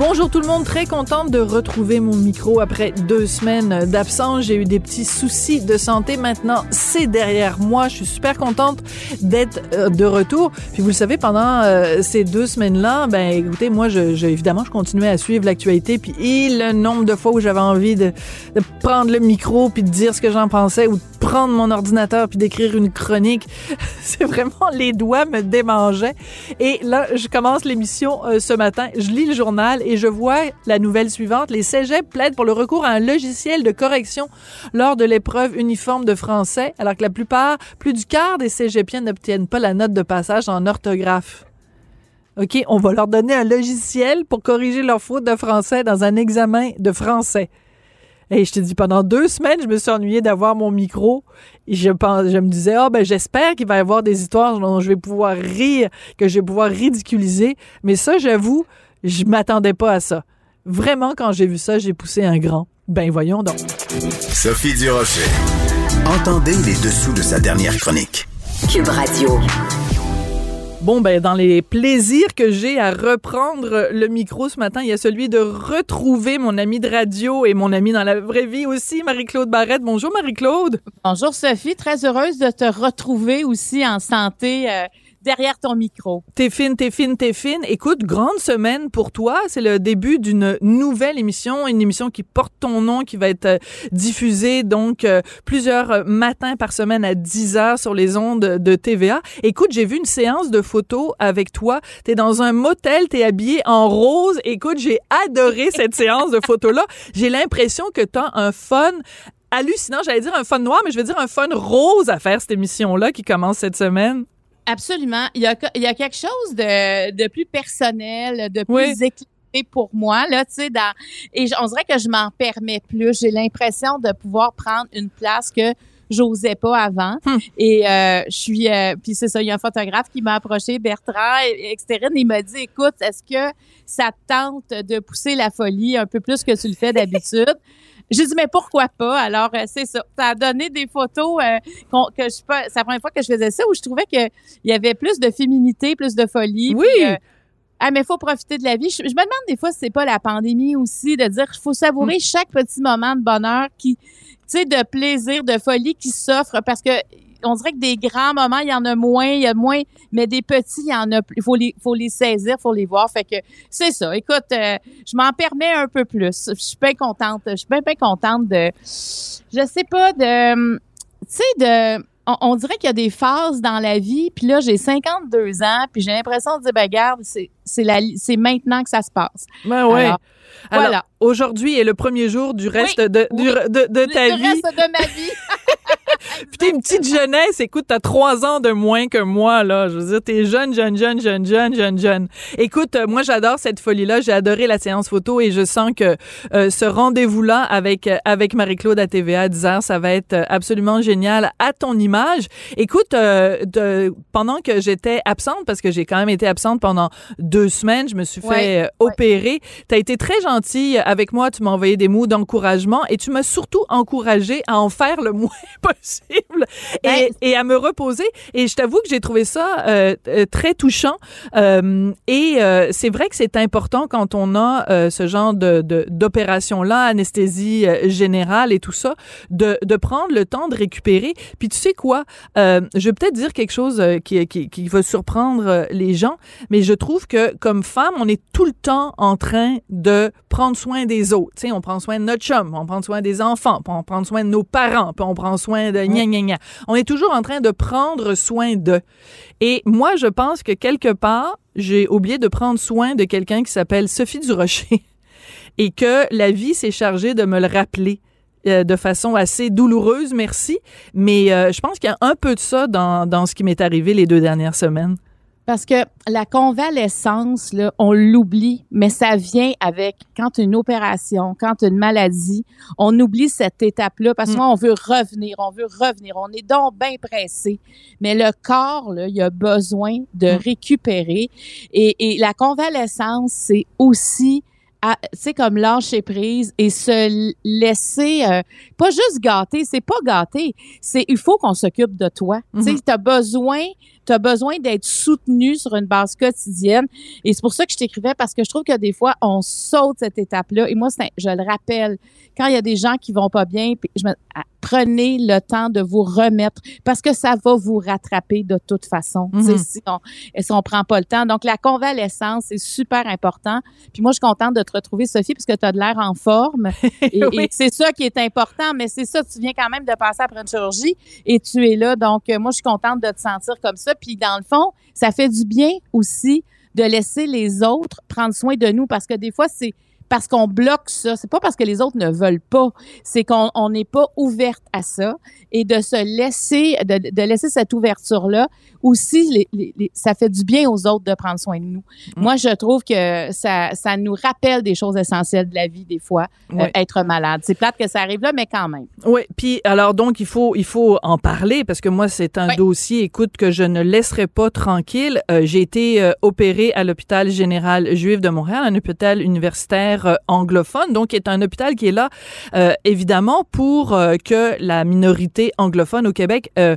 Bonjour tout le monde, très contente de retrouver mon micro après deux semaines d'absence. J'ai eu des petits soucis de santé. Maintenant, c'est derrière moi. Je suis super contente d'être euh, de retour. Puis vous le savez, pendant euh, ces deux semaines-là, ben écoutez, moi, évidemment, je continuais à suivre l'actualité. Puis et le nombre de fois où j'avais envie de, prendre le micro puis de dire ce que j'en pensais ou de prendre mon ordinateur puis d'écrire une chronique, c'est vraiment les doigts me démangeaient. Et là, je commence l'émission euh, ce matin. Je lis le journal je vois la nouvelle suivante. Les cégeps plaident pour le recours à un logiciel de correction lors de l'épreuve uniforme de français, alors que la plupart, plus du quart des cégepiens n'obtiennent pas la note de passage en orthographe. OK, on va leur donner un logiciel pour corriger leurs fautes de français dans un examen de français. Et je te dis, pendant deux semaines, je me suis ennuyée d'avoir mon micro. Et je, pense, je me disais, ah ben j'espère qu'il va y avoir des histoires dont je vais pouvoir rire, que je vais pouvoir ridiculiser. Mais ça, j'avoue, je m'attendais pas à ça. Vraiment, quand j'ai vu ça, j'ai poussé un grand. Ben voyons donc. Sophie Durocher. Entendez les dessous de sa dernière chronique. Cube Radio. Bon, ben, dans les plaisirs que j'ai à reprendre le micro ce matin, il y a celui de retrouver mon ami de radio et mon ami dans la vraie vie aussi, Marie-Claude Barrette. Bonjour, Marie-Claude. Bonjour Sophie, très heureuse de te retrouver aussi en santé euh, derrière ton micro. T'es fine, t'es fine, t'es fine. Écoute, grande semaine pour toi. C'est le début d'une nouvelle émission, une émission qui porte ton nom, qui va être euh, diffusée donc euh, plusieurs euh, matins par semaine à 10 heures sur les ondes de TVA. Écoute, j'ai vu une séance de photos avec toi. T'es dans un motel, t'es habillé en rose. Écoute, j'ai adoré cette séance de photos-là. J'ai l'impression que t'as un fun hallucinant. J'allais dire un fun noir, mais je vais dire un fun rose à faire cette émission-là qui commence cette semaine. Absolument. Il y a, il y a quelque chose de, de plus personnel, de plus Oui. éclairé pour moi, là, tu sais, dans, et on dirait que je m'en permets plus. J'ai l'impression de pouvoir prendre une place que j'osais pas avant. Hmm. Et euh, je suis, euh, puis c'est ça, il y a un photographe qui m'a approché, Bertrand, externe, il m'a dit, écoute, est-ce que ça te tente de pousser la folie un peu plus que tu le fais d'habitude? J'ai dit, mais pourquoi pas? Alors, euh, c'est ça. Ça a donné des photos euh, que je pas. C'est la première fois que je faisais ça où je trouvais que il y avait plus de féminité, plus de folie. Oui. puis, euh, ah, mais faut profiter de la vie. Je, je me demande des fois si c'est pas la pandémie aussi de dire qu'il faut savourer Mm. chaque petit moment de bonheur qui, tu sais, de plaisir, de folie qui s'offre parce que on dirait que des grands moments, il y en a moins, il y a moins, mais des petits, il y en a plus. Il faut les, faut les saisir, faut les voir. Fait que c'est ça. Écoute, euh, je m'en permets un peu plus. Je suis bien contente. Je suis bien, bien contente de, je sais pas, de, tu sais, de, on, on dirait qu'il y a des phases dans la vie, puis là, j'ai 52 ans, puis j'ai l'impression de dire, ben, garde, c'est, c'est la, c'est maintenant que ça se passe. Ben ouais. Alors, Alors, voilà. aujourd'hui est le premier jour du reste Oui, de, du- oui. de, de ta le vie. reste de ma vie. Puis t'es une petite jeunesse. Écoute, t'as trois ans de moins que moi, là. Je veux dire, t'es jeune, jeune, jeune, jeune, jeune, jeune, jeune. Écoute, euh, moi, j'adore cette folie-là. J'ai adoré la séance photo et je sens que euh, ce rendez-vous-là avec, euh, avec Marie-Claude à TVA à 10 heures, ça va être euh, absolument génial à ton image. Écoute, euh, de- pendant que j'étais absente, parce que j'ai quand même été absente pendant deux semaines, je me suis fait euh, opérer. T'as été très gentille avec moi. Tu m'as envoyé des mots d'encouragement et tu m'as surtout encouragé à en faire le moins possible table et, et à me reposer. Et je t'avoue que j'ai trouvé ça euh, euh, très touchant. Euh, et euh, c'est vrai que c'est important quand on a euh, ce genre de de- d'opération-là, anesthésie euh, générale et tout ça, de, de prendre le temps de récupérer. Puis tu sais quoi, euh, je vais peut-être dire quelque chose qui, qui, qui va surprendre les gens, mais je trouve que comme femme, on est tout le temps en train de prendre soin des autres. Tu sais, on prend soin de notre chum, on prend soin des enfants, on prend soin de nos parents, puis on prend soin de gna gna gna. On est toujours en train de prendre soin d'eux. Et moi, je pense que quelque part, j'ai oublié de prendre soin de quelqu'un qui s'appelle Sophie Durocher et que la vie s'est chargée de me le rappeler. euh, de façon assez douloureuse, merci. Mais euh, je pense qu'il y a un peu de ça dans, dans ce qui m'est arrivé les deux dernières semaines. Parce que la convalescence, là, on l'oublie, mais ça vient avec quand une opération, quand une maladie, on oublie cette étape-là parce Mm. qu'on veut revenir, on veut revenir, on est donc bien pressé. Mais le corps, là, il a besoin de Mm. récupérer. Et, et la convalescence, c'est aussi c'est comme lâcher prise et se laisser euh, pas juste gâter, c'est pas gâter, c'est il faut qu'on s'occupe de toi. Tu sais, Mhm. tu as besoin tu as besoin d'être soutenu sur une base quotidienne et c'est pour ça que je t'écrivais parce que je trouve que des fois on saute cette étape-là et moi je le rappelle quand il y a des gens qui vont pas bien puis je me ah, prenez le temps de vous remettre parce que ça va vous rattraper de toute façon. Sais, Mhm. si on si on prend pas le temps. Donc la convalescence c'est super important. Puis moi je suis contente de te retrouver Sophie parce que tu as de l'air en forme et, Oui. et c'est ça qui est important mais c'est ça tu viens quand même de passer après une chirurgie et tu es là donc euh, moi je suis contente de te sentir comme ça puis dans le fond ça fait du bien aussi de laisser les autres prendre soin de nous parce que des fois c'est parce qu'on bloque ça, c'est pas parce que les autres ne veulent pas, c'est qu'on on n'est pas ouverte à ça. Et de se laisser de, de laisser cette ouverture là aussi les, les- les- ça fait du bien aux autres de prendre soin de nous. Mm. Moi je trouve que ça ça nous rappelle des choses essentielles de la vie des fois, euh, être malade. C'est plate que ça arrive là mais quand même. Oui, puis alors donc il faut il faut en parler parce que moi c'est un dossier écoute que je ne laisserai pas tranquille. Euh, j'ai été euh, opérée à l'hôpital général juif de Montréal, un hôpital universitaire euh, anglophone, donc qui est un hôpital qui est là évidemment pour que la minorité anglophone au Québec ait-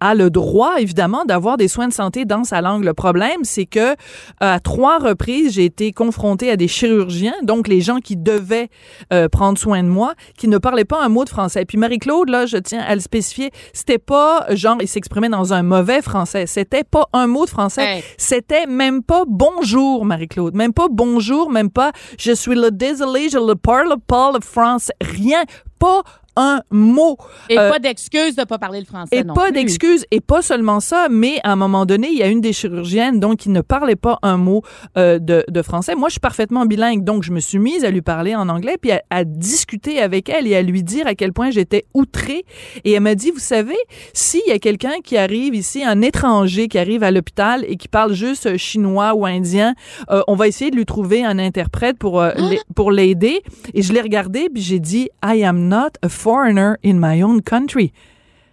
a le droit évidemment d'avoir des soins de santé dans sa langue. Le problème c'est que à trois reprises j'ai été confrontée à des chirurgiens, donc les gens qui devaient euh, prendre soin de moi, qui ne parlaient pas un mot de français. Puis Marie-Claude, là, je tiens à le spécifier, c'était pas genre, il s'exprimait dans un mauvais français. C'était pas un mot de français. Hey. C'était même pas bonjour, Marie-Claude. Même pas bonjour, même pas je suis le désolé, je ne parle pas le français. Rien. Pas un mot. Et Euh, pas d'excuse de pas parler le français Et non pas plus. d'excuses, et pas seulement ça, mais à un moment donné, il y a une des chirurgiennes donc qui ne parlait pas un mot euh, de, de français. Moi, je suis parfaitement bilingue, donc je me suis mise à lui parler en anglais, puis à, à discuter avec elle et à lui dire à quel point j'étais outrée. Et elle m'a dit, vous savez, s'il y a quelqu'un qui arrive ici, un étranger qui arrive à l'hôpital et qui parle juste chinois ou indien, euh, on va essayer de lui trouver un interprète pour l'ai- pour l'aider. Et je l'ai regardé, puis j'ai dit, I am not a foreigner in my own country.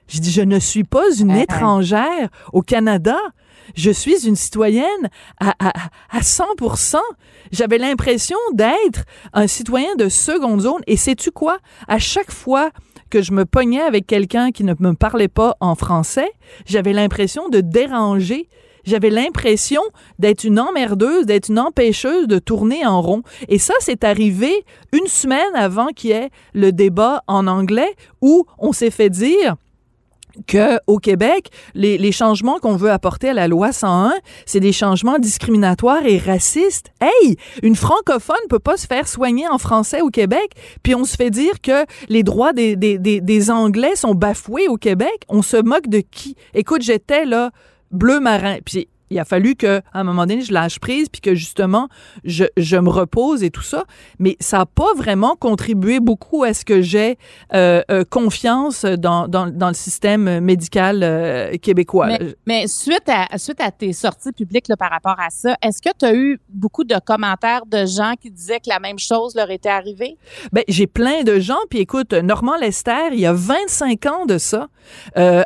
J'ai dit, je ne suis pas une ah. étrangère au Canada. Je suis une citoyenne à, à, à 100 J'avais l'impression d'être un citoyen de seconde zone. Et sais-tu quoi? À chaque fois que je me pognais avec quelqu'un qui ne me parlait pas en français, j'avais l'impression de déranger. J'avais l'impression d'être une emmerdeuse, d'être une empêcheuse de tourner en rond. Et ça, c'est arrivé une semaine avant qu'il y ait le débat en anglais où on s'est fait dire que au Québec, les, changements qu'on veut apporter à la loi 101, c'est des changements discriminatoires et racistes. Hey, une francophone peut pas se faire soigner en français au Québec, puis on se fait dire que les droits des, des Anglais sont bafoués au Québec. On se moque de qui? Écoute, j'étais là, bleu marin, puis il a fallu que à un moment donné je lâche prise puis que justement je, je me repose et tout ça mais ça n'a pas vraiment contribué beaucoup à ce que j'ai euh, euh, confiance dans, dans, dans le système médical euh, québécois Mais, mais suite, à, suite à tes sorties publiques là, par rapport à ça, est-ce que tu as eu beaucoup de commentaires de gens qui disaient que la même chose leur était arrivée? Ben, j'ai plein de gens. Puis écoute, Normand Lester, il y a 25 ans de ça,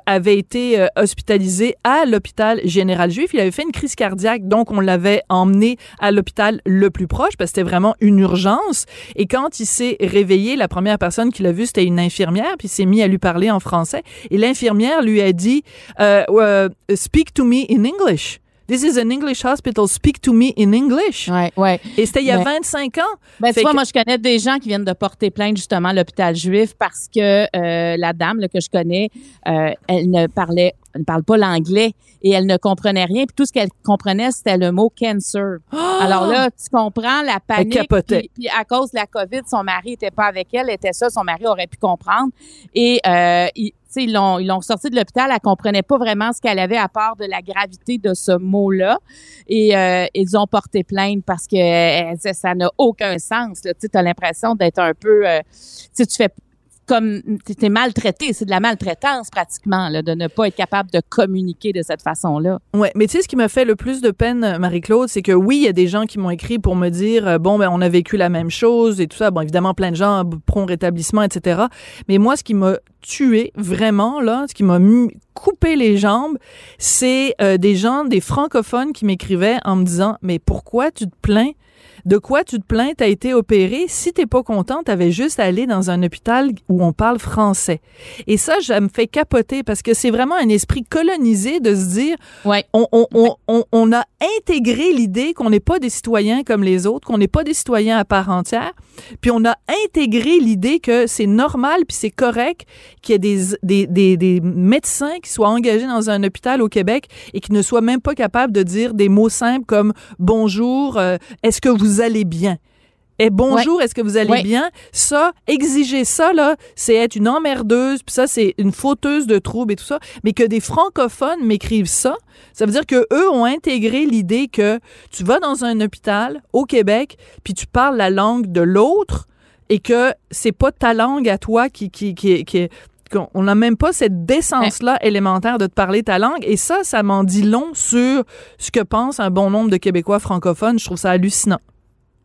avait été hospitalisé à l'hôpital général juif. Il avait fait une crise cardiaque, donc on l'avait emmené à l'hôpital le plus proche parce que c'était vraiment une urgence. Et quand il s'est réveillé, la première personne qui l'a vu, c'était une infirmière, puis il s'est mis à lui parler en français. Et l'infirmière lui a dit euh, euh, Speak to me in English. This is an English hospital. Speak to me in English. Ouais, ouais. Et c'était il y a Mais- 25 ans. Ben, tu vois, que- moi, je connais des gens qui viennent de porter plainte justement à l'hôpital juif parce que euh, la dame là, que je connais, euh, elle ne parlait, elle ne parle pas l'anglais et elle ne comprenait rien. Puis tout ce qu'elle comprenait, c'était le mot cancer. Alors là, tu comprends la panique. capotait. Puis, puis à cause de la COVID, son mari était pas avec elle, elle était ça, son mari aurait pu comprendre. Et euh, il- ils l'ont ils l'ont sorti de l'hôpital, elle comprenait pas vraiment ce qu'elle avait à part de la gravité de ce mot-là. Et euh, ils ont porté plainte parce que euh, ça n'a aucun sens. Tu as l'impression d'être un peu... euh, tu fais comme... Tu es maltraité, c'est de la maltraitance pratiquement, là, de ne pas être capable de communiquer de cette façon-là. Ouais, mais tu sais ce qui m'a fait le plus de peine, Marie-Claude, c'est que oui, il y a des gens qui m'ont écrit pour me dire euh, bon ben on a vécu la même chose et tout ça. Bon, évidemment, plein de gens prompt rétablissement, etc. Mais moi, ce qui m'a tué vraiment là, ce qui m'a coupé les jambes, c'est euh, des gens, des francophones qui m'écrivaient en me disant mais pourquoi tu te plains de quoi tu te plains, t'as été opéré. Si t'es pas content, t'avais juste à aller dans un hôpital où on parle français. Et ça, ça me fait capoter parce que c'est vraiment un esprit colonisé de se dire, Ouais. on, on, on, on, on a intégré l'idée qu'on n'est pas des citoyens comme les autres, qu'on n'est pas des citoyens à part entière, puis on a intégré l'idée que c'est normal puis c'est correct qu'il y ait des, des, des, des médecins qui soient engagés dans un hôpital au Québec et qui ne soient même pas capables de dire des mots simples comme bonjour, euh, est-ce que vous allez bien? Et bonjour, est-ce que vous allez Ouais. bien? Ça, exiger ça, là, c'est être une emmerdeuse, puis ça, c'est une fauteuse de troubles et tout ça. Mais que des francophones m'écrivent ça, ça veut dire que eux ont intégré l'idée que tu vas dans un hôpital au Québec, puis tu parles la langue de l'autre, et que c'est pas ta langue à toi qui, qui, qui, qui qu'on- on n'a même pas cette décence-là élémentaire de te parler ta langue. Et ça, ça m'en dit long sur ce que pense un bon nombre de Québécois francophones. Je trouve ça hallucinant.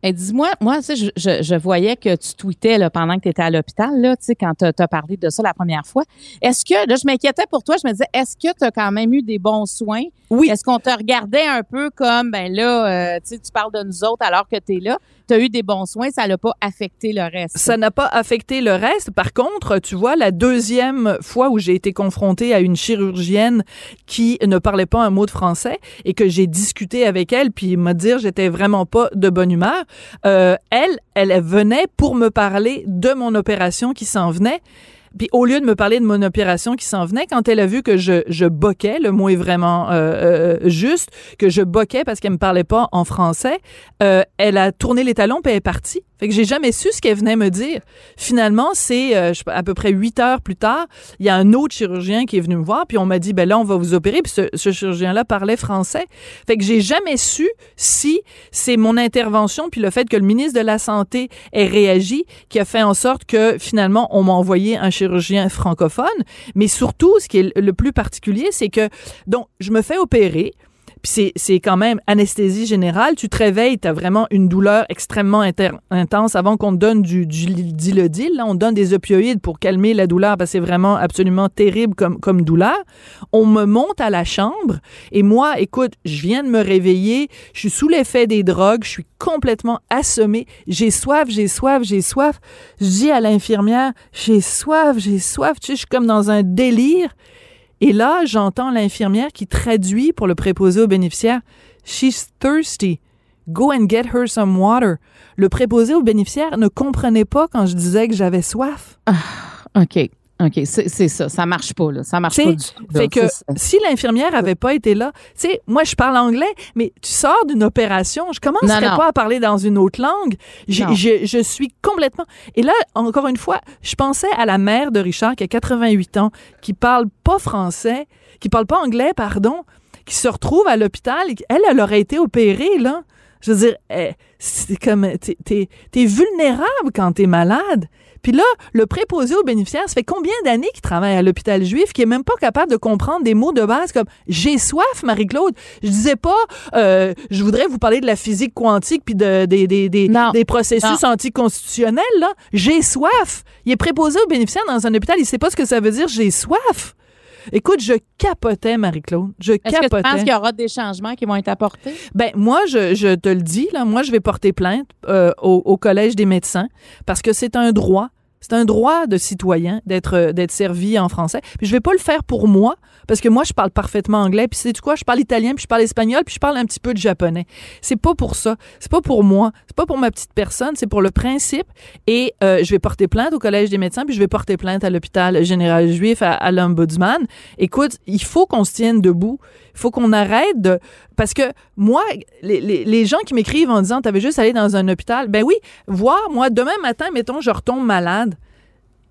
Et dis-moi, moi, tu sais, je, je, je voyais que tu tweetais là, pendant que tu étais à l'hôpital, là, tu sais, quand tu as parlé de ça la première fois. Est-ce que, là, je m'inquiétais pour toi, je me disais, est-ce que tu as quand même eu des bons soins? Oui. Est-ce qu'on te regardait un peu comme, ben là, euh, tu sais, tu parles de nous autres alors que tu es là? Tu as eu des bons soins, ça l'a pas affecté le reste? Ça n'a pas affecté le reste. Par contre, tu vois, la deuxième fois où j'ai été confrontée à une chirurgienne qui ne parlait pas un mot de français et que j'ai discuté avec elle, puis m'a dit j'étais vraiment pas de bonne humeur, euh, elle, elle venait pour me parler de mon opération qui s'en venait. Puis au lieu de me parler de mon opération qui s'en venait, quand elle a vu que je, je boquais, le mot est vraiment euh, euh, juste, que je boquais parce qu'elle me parlait pas en français, elle a tourné les talons puis elle est partie. Fait que j'ai jamais su ce qu'elle venait me dire. Finalement, c'est euh, à peu près huit heures plus tard, il y a un autre chirurgien qui est venu me voir puis on m'a dit ben là on va vous opérer puis ce, ce chirurgien-là parlait français. Fait que j'ai jamais su si c'est mon intervention puis le fait que le ministre de la santé ait réagi qui a fait en sorte que finalement on m'a envoyé un chirurgien francophone. Mais surtout, ce qui est le plus particulier, c'est que donc je me fais opérer. Puis c'est, quand même anesthésie générale. Tu te réveilles, tu as vraiment une douleur extrêmement intense avant qu'on te donne du, du dilodil. Là, on donne des opioïdes pour calmer la douleur parce que c'est vraiment absolument terrible comme, comme douleur. On me monte à la chambre et moi, écoute, je viens de me réveiller, je suis sous l'effet des drogues, je suis complètement assommée, j'ai soif, j'ai soif, j'ai soif. Je dis à l'infirmière, j'ai soif, j'ai soif. Tu sais, je suis comme dans un délire. Et là, j'entends l'infirmière qui traduit pour le préposé aux bénéficiaires She's thirsty. Go and get her some water. Le préposé aux bénéficiaires ne comprenait pas quand je disais que j'avais soif. OK. OK, c'est ça. Ça marche pas, là. Ça marche T'sais, pas du tout. Fait que Ça, si l'infirmière avait pas été là, tu sais, moi je parle anglais, mais tu sors d'une opération, je commencerais Non, non. pas à parler dans une autre langue. Je, je suis complètement. Et là, encore une fois, je pensais à la mère de Richard qui a 88 ans, qui parle pas français, qui parle pas anglais, pardon, qui se retrouve à l'hôpital. Elle, elle aurait été opérée là. Je veux dire, eh, c'est comme t'es t'es vulnérable quand t'es malade. Puis là, le préposé aux bénéficiaires, ça fait combien d'années qu'il travaille à l'hôpital juif qui est même pas capable de comprendre des mots de base comme j'ai soif, Marie-Claude. Je disais pas euh, je voudrais vous parler de la physique quantique puis de, des, des, des, Non. des processus Non. anticonstitutionnels là. J'ai soif. Il est préposé aux bénéficiaires dans un hôpital, il sait pas ce que ça veut dire j'ai soif. Écoute, je capotais, Marie-Claude. Je Est-ce que tu capotais. penses qu'il y aura des changements qui vont être apportés? Ben moi, je, je te le dis là, moi je vais porter plainte euh, au, au collège des médecins parce que c'est un droit. C'est un droit de citoyen d'être euh, d'être servi en français. Puis je vais pas le faire pour moi parce que moi je parle parfaitement anglais. Puis c'est quoi? Je parle italien, puis je parle espagnol, puis je parle un petit peu de japonais. C'est pas pour ça. C'est pas pour moi. C'est pas pour ma petite personne. C'est pour le principe. Et euh, je vais porter plainte au collège des médecins, puis je vais porter plainte à l'hôpital général juif, à, à l'ombudsman. Écoute, il faut qu'on se tienne debout. Il faut qu'on arrête de parce que moi, les, les, les gens qui m'écrivent en disant t'avais juste à aller dans un hôpital, ben oui, voir moi demain matin, mettons, je retombe malade.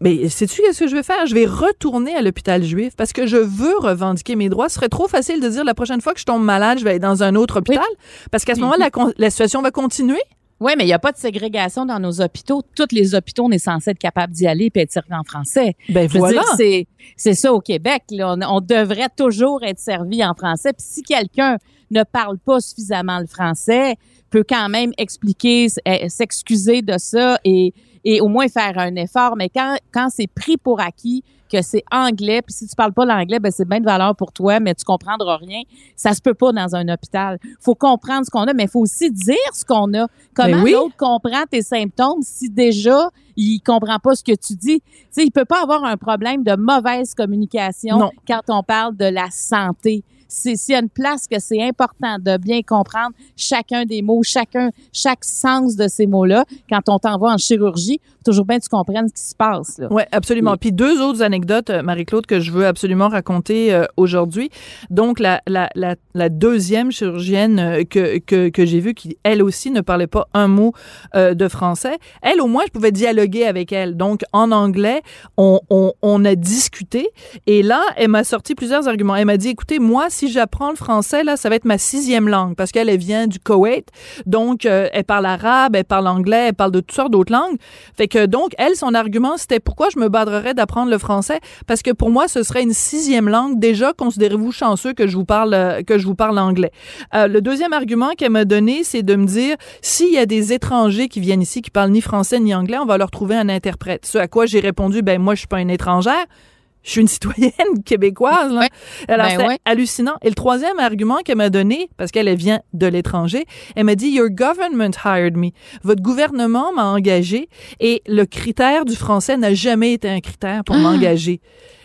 Mais sais-tu qu'est-ce que je vais faire? Je vais retourner à l'hôpital juif parce que je veux revendiquer mes droits. Ce serait trop facile de dire la prochaine fois que je tombe malade, je vais aller dans un autre hôpital parce qu'à ce Oui. moment-là, la situation va continuer. Oui, mais il n'y a pas de ségrégation dans nos hôpitaux. Tous les hôpitaux, on est censé être capable d'y aller et être servi en français. Ben Je voilà. c'est, ça au Québec. là. On, on devrait toujours être servi en français. Puis si quelqu'un ne parle pas suffisamment le français, peut quand même expliquer, eh, s'excuser de ça et, et au moins faire un effort. Mais quand, quand c'est pris pour acquis que c'est anglais, puis si tu parles pas l'anglais, ben c'est bien de valeur pour toi, mais tu comprendras rien. Ça se peut pas dans un hôpital. faut comprendre ce qu'on a, mais faut aussi dire ce qu'on a. Comment Ben oui. l'autre comprend tes symptômes si déjà il comprend pas ce que tu dis? Tu sais, il peut pas avoir un problème de mauvaise communication Non. quand on parle de la santé. S'il y a une place que c'est important de bien comprendre chacun des mots, chacun, chaque sens de ces mots-là, quand on t'envoie en chirurgie, toujours bien que tu comprennes ce qui se passe. Là. Oui, absolument. Puis deux autres anecdotes, euh, Marie-Claude, que je veux absolument raconter euh, aujourd'hui. Donc, la, la, la, la deuxième chirurgienne euh, que, que, que j'ai vue, qui, elle aussi, ne parlait pas un mot euh, de français, elle, au moins, je pouvais dialoguer avec elle. Donc, en anglais, on, on, on a discuté. Et là, elle m'a sorti plusieurs arguments. Elle m'a dit, écoutez, moi, si j'apprends le français, là, ça va être ma sixième langue, parce qu'elle, elle vient du Koweït. Donc, euh, elle parle arabe, elle parle anglais, elle parle de toutes sortes d'autres langues. Fait que donc, elle, son argument, c'était pourquoi je me badrerais d'apprendre le français? Parce que pour moi, ce serait une sixième langue. Déjà, considérez-vous chanceux que je vous parle, euh, que je vous parle anglais. Euh, le deuxième argument qu'elle m'a donné, c'est de me dire, s'il y a des étrangers qui viennent ici, qui parlent ni français ni anglais, on va leur trouver un interprète. Ce à quoi j'ai répondu, ben, moi, je suis pas une étrangère. Je suis une citoyenne québécoise. Là. Alors, Ben c'est hallucinant. Et le troisième argument qu'elle m'a donné, parce qu'elle elle vient de l'étranger, elle m'a dit Your government hired me. Votre gouvernement m'a engagé et le critère du français n'a jamais été un critère pour m'engager.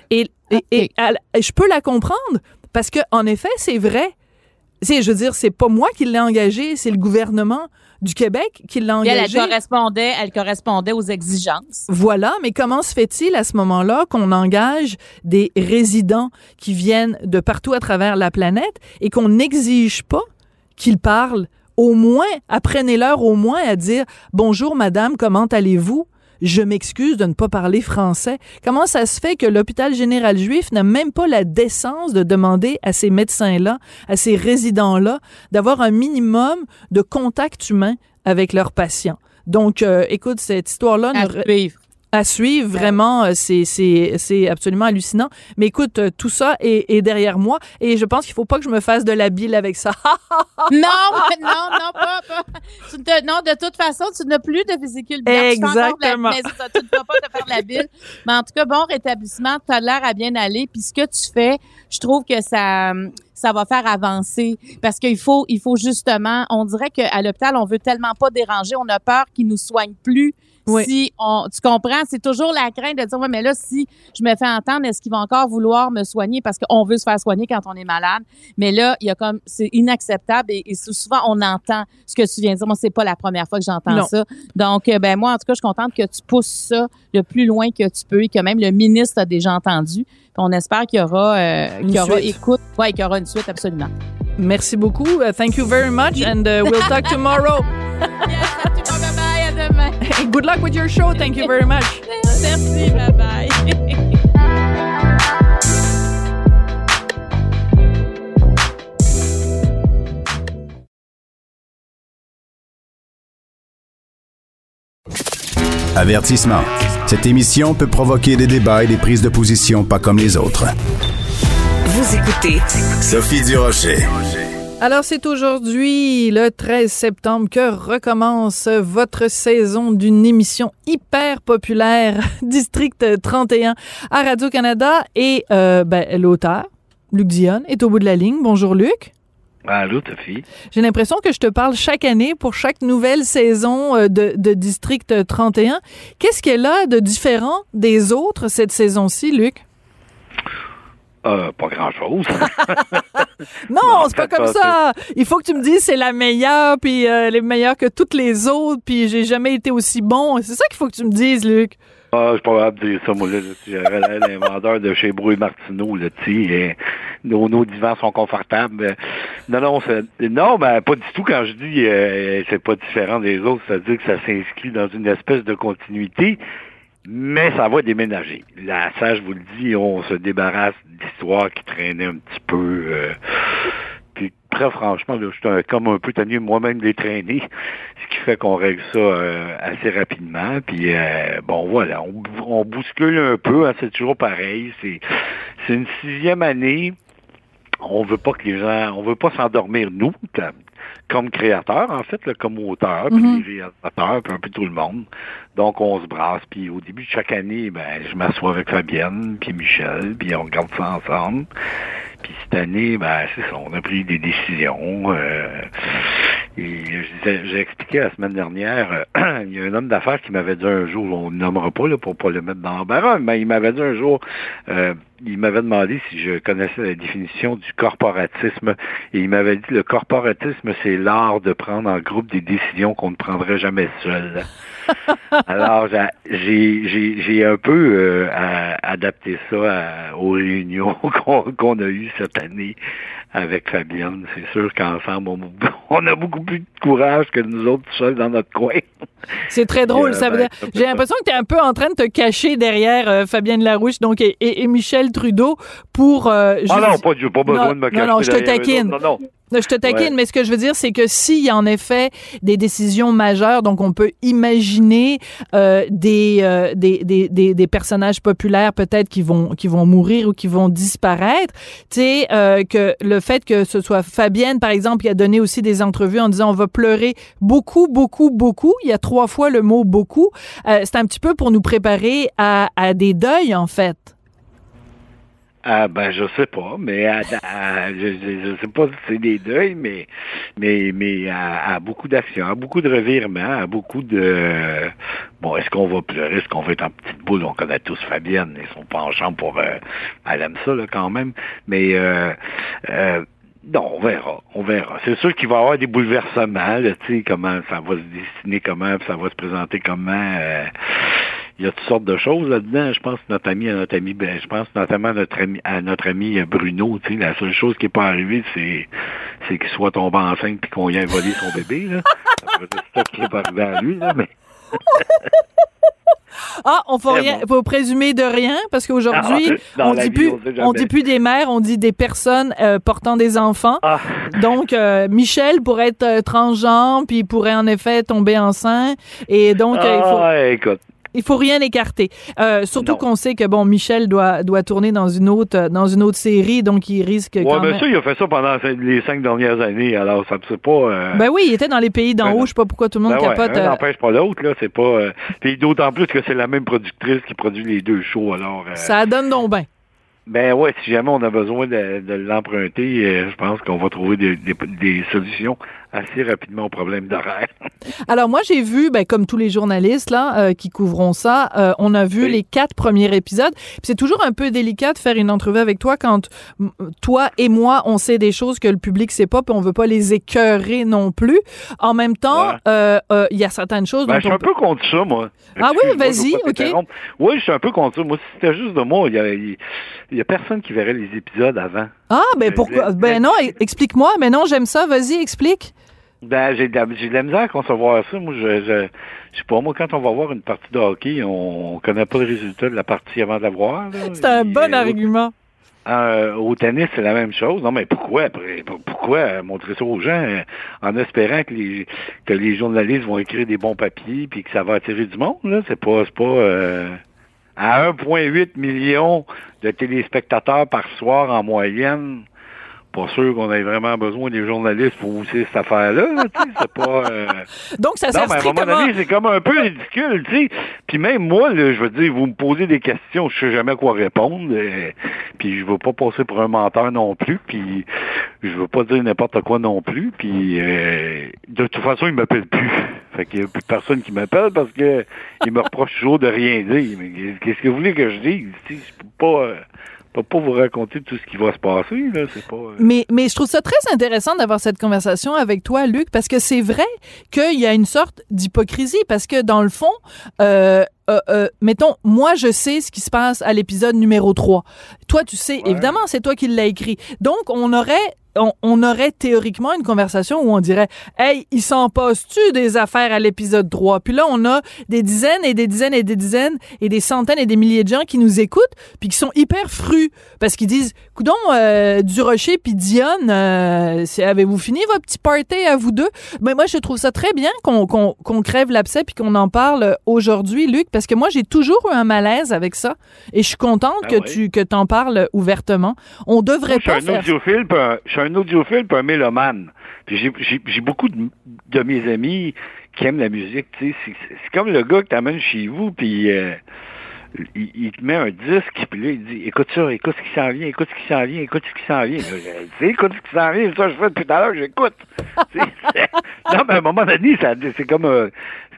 Et, et, et elle- je peux la comprendre parce que en effet, c'est vrai. Je veux dire, c'est pas moi qui l'ai engagé, c'est le gouvernement du Québec qui l'a Elle, correspondait, elle correspondait aux exigences. Voilà, mais comment se fait-il à ce moment-là qu'on engage des résidents qui viennent de partout à travers la planète et qu'on n'exige pas qu'ils parlent au moins, apprenez-leur au moins à dire bonjour madame, comment allez-vous? Je m'excuse de ne pas parler français. Comment ça se fait que l'hôpital général juif n'a même pas la décence de demander à ces médecins-là, à ces résidents-là, d'avoir un minimum de contact humain avec leurs patients? Donc, euh, écoute, cette histoire-là À ne, suivre. À suivre. Vraiment, euh, c'est, c'est, c'est absolument hallucinant. Mais écoute, euh, tout ça est, est derrière moi et je pense qu'il faut pas que je me fasse de la bile avec ça. Non, non, non, pas, pas. Tu ne te- non, de toute façon, tu n'as plus de vésicule biliaire. Tu la- Exactement. mais tu ne vas pas te faire de la bile. Mais en tout cas, bon rétablissement. Tu as l'air à bien aller. Puis ce que tu fais, je trouve que ça, ça va faire avancer. Parce qu'il faut, il faut justement, on dirait qu'à l'hôpital, on veut tellement pas déranger. On a peur qu'ils nous soignent plus. Oui. Si on, tu comprends, c'est toujours la crainte de dire, ouais, mais là, si je me fais entendre, est-ce qu'ils vont encore vouloir me soigner? Parce qu'on veut se faire soigner quand on est malade? Mais là, il y a comme, c'est inacceptable et, et sou- souvent, on entend ce que tu viens de dire. Moi, c'est pas la première fois que j'entends ça. Donc, euh, ben, moi, en tout cas, je suis contente que tu pousses ça le plus loin que tu peux et que même le ministre a déjà entendu. On espère qu'il y aura, euh, qu'il y aura suite. écoute. Ouais, qu'il y aura une suite, absolument. Merci beaucoup. Uh, thank you very much and uh, we'll talk tomorrow. Good luck with your show. Thank you very much. Merci, bye bye. Avertissement. Cette émission peut provoquer des débats et des prises de position pas comme les autres. Vous écoutez Sophie Durocher. Alors, c'est aujourd'hui, le 13 septembre, que recommence votre saison d'une émission hyper populaire, District 31 à Radio-Canada. Et euh, ben, l'auteur, Luc Dionne, est au bout de la ligne. Bonjour, Luc. Allô, Sophie. J'ai l'impression que je te parle chaque année pour chaque nouvelle saison euh, de, de District 31. Qu'est-ce qu'elle a de différent des autres cette saison-ci, Luc? Euh, pas grand-chose. non, c'est pas comme ça. Il faut que tu me dises c'est la meilleure, puis euh, elle est meilleure que toutes les autres, puis j'ai jamais été aussi bon. C'est ça qu'il faut que tu me dises, Luc. Ah, je suis pas capable de dire ça, moi, là. J'avais l'inventeur de chez Brouille Martineau, là, tu sais. Nos, nos divans sont confortables. Non, non, non, ben, pas du tout. Quand je dis euh, c'est pas différent des autres, c'est-à-dire que ça s'inscrit dans une espèce de continuité mais ça va déménager. Là, ça, je vous le dis, on se débarrasse d'histoires qui traînaient un petit peu. Euh, puis très franchement, là, je suis comme un peu tenu moi-même les traîner, ce qui fait qu'on règle ça euh, assez rapidement. Puis euh, bon, voilà, on, on, bouscule un peu, hein, c'est toujours pareil. C'est c'est une sixième année. On veut pas que les gens, on veut pas s'endormir nous, comme créateur, en fait, là, comme auteur, puis Mhm. les réalisateurs, puis un peu tout le monde. Donc, on se brasse, puis au début de chaque année, ben, je m'assois avec Fabienne, puis Michel, puis on regarde ça ensemble. Puis cette année, ben, c'est ça, on a pris des décisions. euh, j'ai expliqué la semaine dernière, euh, il y a un homme d'affaires qui m'avait dit un jour, on ne nommera pas là, pour pas le mettre dans l'embarras, mais il m'avait dit un jour, euh, il m'avait demandé si je connaissais la définition du corporatisme. Et il m'avait dit le corporatisme, c'est l'art de prendre en groupe des décisions qu'on ne prendrait jamais seul. Alors, j'ai- un peu euh, à- adapté ça à- aux réunions qu'on qu'on a eues cette année avec Fabienne. C'est sûr qu'ensemble, on, on a beaucoup plus de courage que nous autres seuls dans notre coin. C'est très drôle. Euh, ça veut ben, J'ai l'impression que tu es un peu en train de te cacher derrière euh, Fabienne Larouche donc, et, et- et Michel Trudeau pour. euh, Ah non, pas, pas besoin Non, de me non, cacher non, je te taquine. Non, non. Je te taquine, Ouais. mais ce que je veux dire, c'est que s'il y a en effet des décisions majeures, donc on peut imaginer euh, des, euh, des, des, des, des personnages populaires peut-être qui vont, qui vont mourir ou qui vont disparaître, tu sais, euh, que le fait que ce soit Fabienne, par exemple, qui a donné aussi des entrevues en disant on va pleurer beaucoup, beaucoup, beaucoup, il y a trois fois le mot beaucoup, euh, c'est un petit peu pour nous préparer à, à des deuils, en fait. Ah ben je sais pas, mais je, sais pas si c'est des deuils, mais mais mais à, beaucoup d'actions, à beaucoup de revirements, à beaucoup de bon, est-ce qu'on va pleurer, est-ce qu'on va être en petite boule, on connaît tous Fabienne et son penchant pour euh, elle aime ça là quand même, mais euh, euh, non, on verra, on verra. C'est sûr qu'il va y avoir des bouleversements, tu sais, comment ça va se dessiner, comment ça va se présenter, comment. euh, il y a toutes sortes de choses là-dedans. Je pense notre ami, à notre ami, ben, je pense notamment à notre ami, à notre ami Bruno. Tu sais, la seule chose qui n'est pas arrivée, c'est, c'est qu'il soit tombé enceinte puis qu'on y ait volé son bébé. Là. C'est ça qui est pas arrivé à lui, là, mais. Ah, on faut rien, bon. faut présumer de rien parce qu'aujourd'hui, Ah, on dit vie, plus, on dit plus des mères, on dit des personnes euh, portant des enfants. Ah, Donc, euh, Michel pourrait être euh, transgenre, puis il pourrait en effet tomber enceinte. Et donc, euh, il faut, ah, écoute. Il faut rien écarter. Euh, surtout qu'on sait que bon, Michel doit doit tourner dans une autre dans une autre série, donc il risque Ouais, quand mais même. ça, il a fait ça pendant les cinq dernières années, alors ça ne pas. euh, Ben oui, il était dans les pays d'en Ben haut. Je sais pas pourquoi tout le monde Ben ouais, capote. un euh, n'empêche pas l'autre, là. C'est pas. Puis d'autant plus que c'est la même productrice qui produit les deux shows, alors. ça donne donc bien. Ben ouais, si jamais on a besoin de, de l'emprunter, euh, je pense qu'on va trouver des, des, des solutions assez rapidement au problème d'horaire. Alors moi j'ai vu, ben, comme tous les journalistes là euh, qui couvront ça, euh, on a vu Oui. les quatre premiers épisodes. C'est toujours un peu délicat de faire une entrevue avec toi quand toi et moi on sait des choses que le public sait pas, puis on veut pas les écœurer non plus. En même temps, Ouais. euh, euh, il y a certaines choses Ben, dont je suis on un peu contre ça, moi. Ah oui, vas-y, ok. Oui, je suis un peu contre ça. Moi, si c'était juste de moi, il y il y a personne qui verrait les épisodes avant. Ah ben Euh, pourquoi? Ben non, explique-moi. Mais non, j'aime ça. Vas-y, explique. Ben, j'ai de, de la misère à concevoir ça. Moi, je, je, je sais pas, moi, quand on va voir une partie de hockey, on, on connaît pas le résultat de la partie avant de la voir. C'est un bon euh, argument. Euh, au tennis, c'est la même chose. Non, mais pourquoi après pourquoi montrer ça aux gens euh, en espérant que les que les journalistes vont écrire des bons papiers puis que ça va attirer du monde là? C'est pas c'est pas euh, à 1,8 million de téléspectateurs par soir en moyenne. Pas sûr qu'on ait vraiment besoin des journalistes pour cette affaire-là. là, tu sais, c'est pas. euh, Donc, ça non, sert mais à un moment donné, c'est comme un peu ridicule, tu sais. Puis même moi, là, je veux dire, vous me posez des questions, je sais jamais quoi répondre. euh, puis je veux pas passer pour un menteur non plus. Puis je veux pas dire n'importe quoi non plus. Puis euh, de toute façon, ils m'appellent plus. Fait qu'il y a plus personne qui m'appelle parce que ils me reprochent toujours de rien dire. Mais qu'est-ce que vous voulez que je dise? Tu sais, je peux pas. Peux pas vous raconter tout ce qui va se passer, là. C'est pas. euh, Mais, mais je trouve ça très intéressant d'avoir cette conversation avec toi, Luc, parce que c'est vrai qu'il y a une sorte d'hypocrisie, parce que dans le fond, euh, euh, euh, mettons, moi, je sais ce qui se passe à l'épisode numéro 3. Toi, tu sais, évidemment, c'est toi qui l'as écrit. Donc, on aurait on, on aurait théoriquement une conversation où on dirait Hey, il s'en passe-tu des affaires à l'épisode 3? Puis là, on a des dizaines et des dizaines et des dizaines et des centaines et des milliers de gens qui nous écoutent puis qui sont hyper frus parce qu'ils disent Coudon, euh, du Rocher puis Dionne, euh, avez-vous fini votre petit party à vous deux? Mais moi, je trouve ça très bien qu'on crève l'abcès puis qu'on en parle aujourd'hui, Luc, parce que moi, j'ai toujours eu un malaise avec ça et je suis contente Ah que ouais. tu que t'en parles ouvertement. On devrait Moi, je pas suis un faire audiophile, je suis un audiophile, puis un mélomane. J'ai- beaucoup de, de mes amis qui aiment la musique. C'est comme le gars que t'amènes chez vous, puis euh, il, te met un disque, puis là il dit écoute ça, écoute ce qui s'en vient, écoute ce qui s'en vient, écoute ce qui s'en vient. Je écoute ce qui s'en vient, ça je fais depuis tout à l'heure, j'écoute. Non, mais à un moment donné, c'est comme un-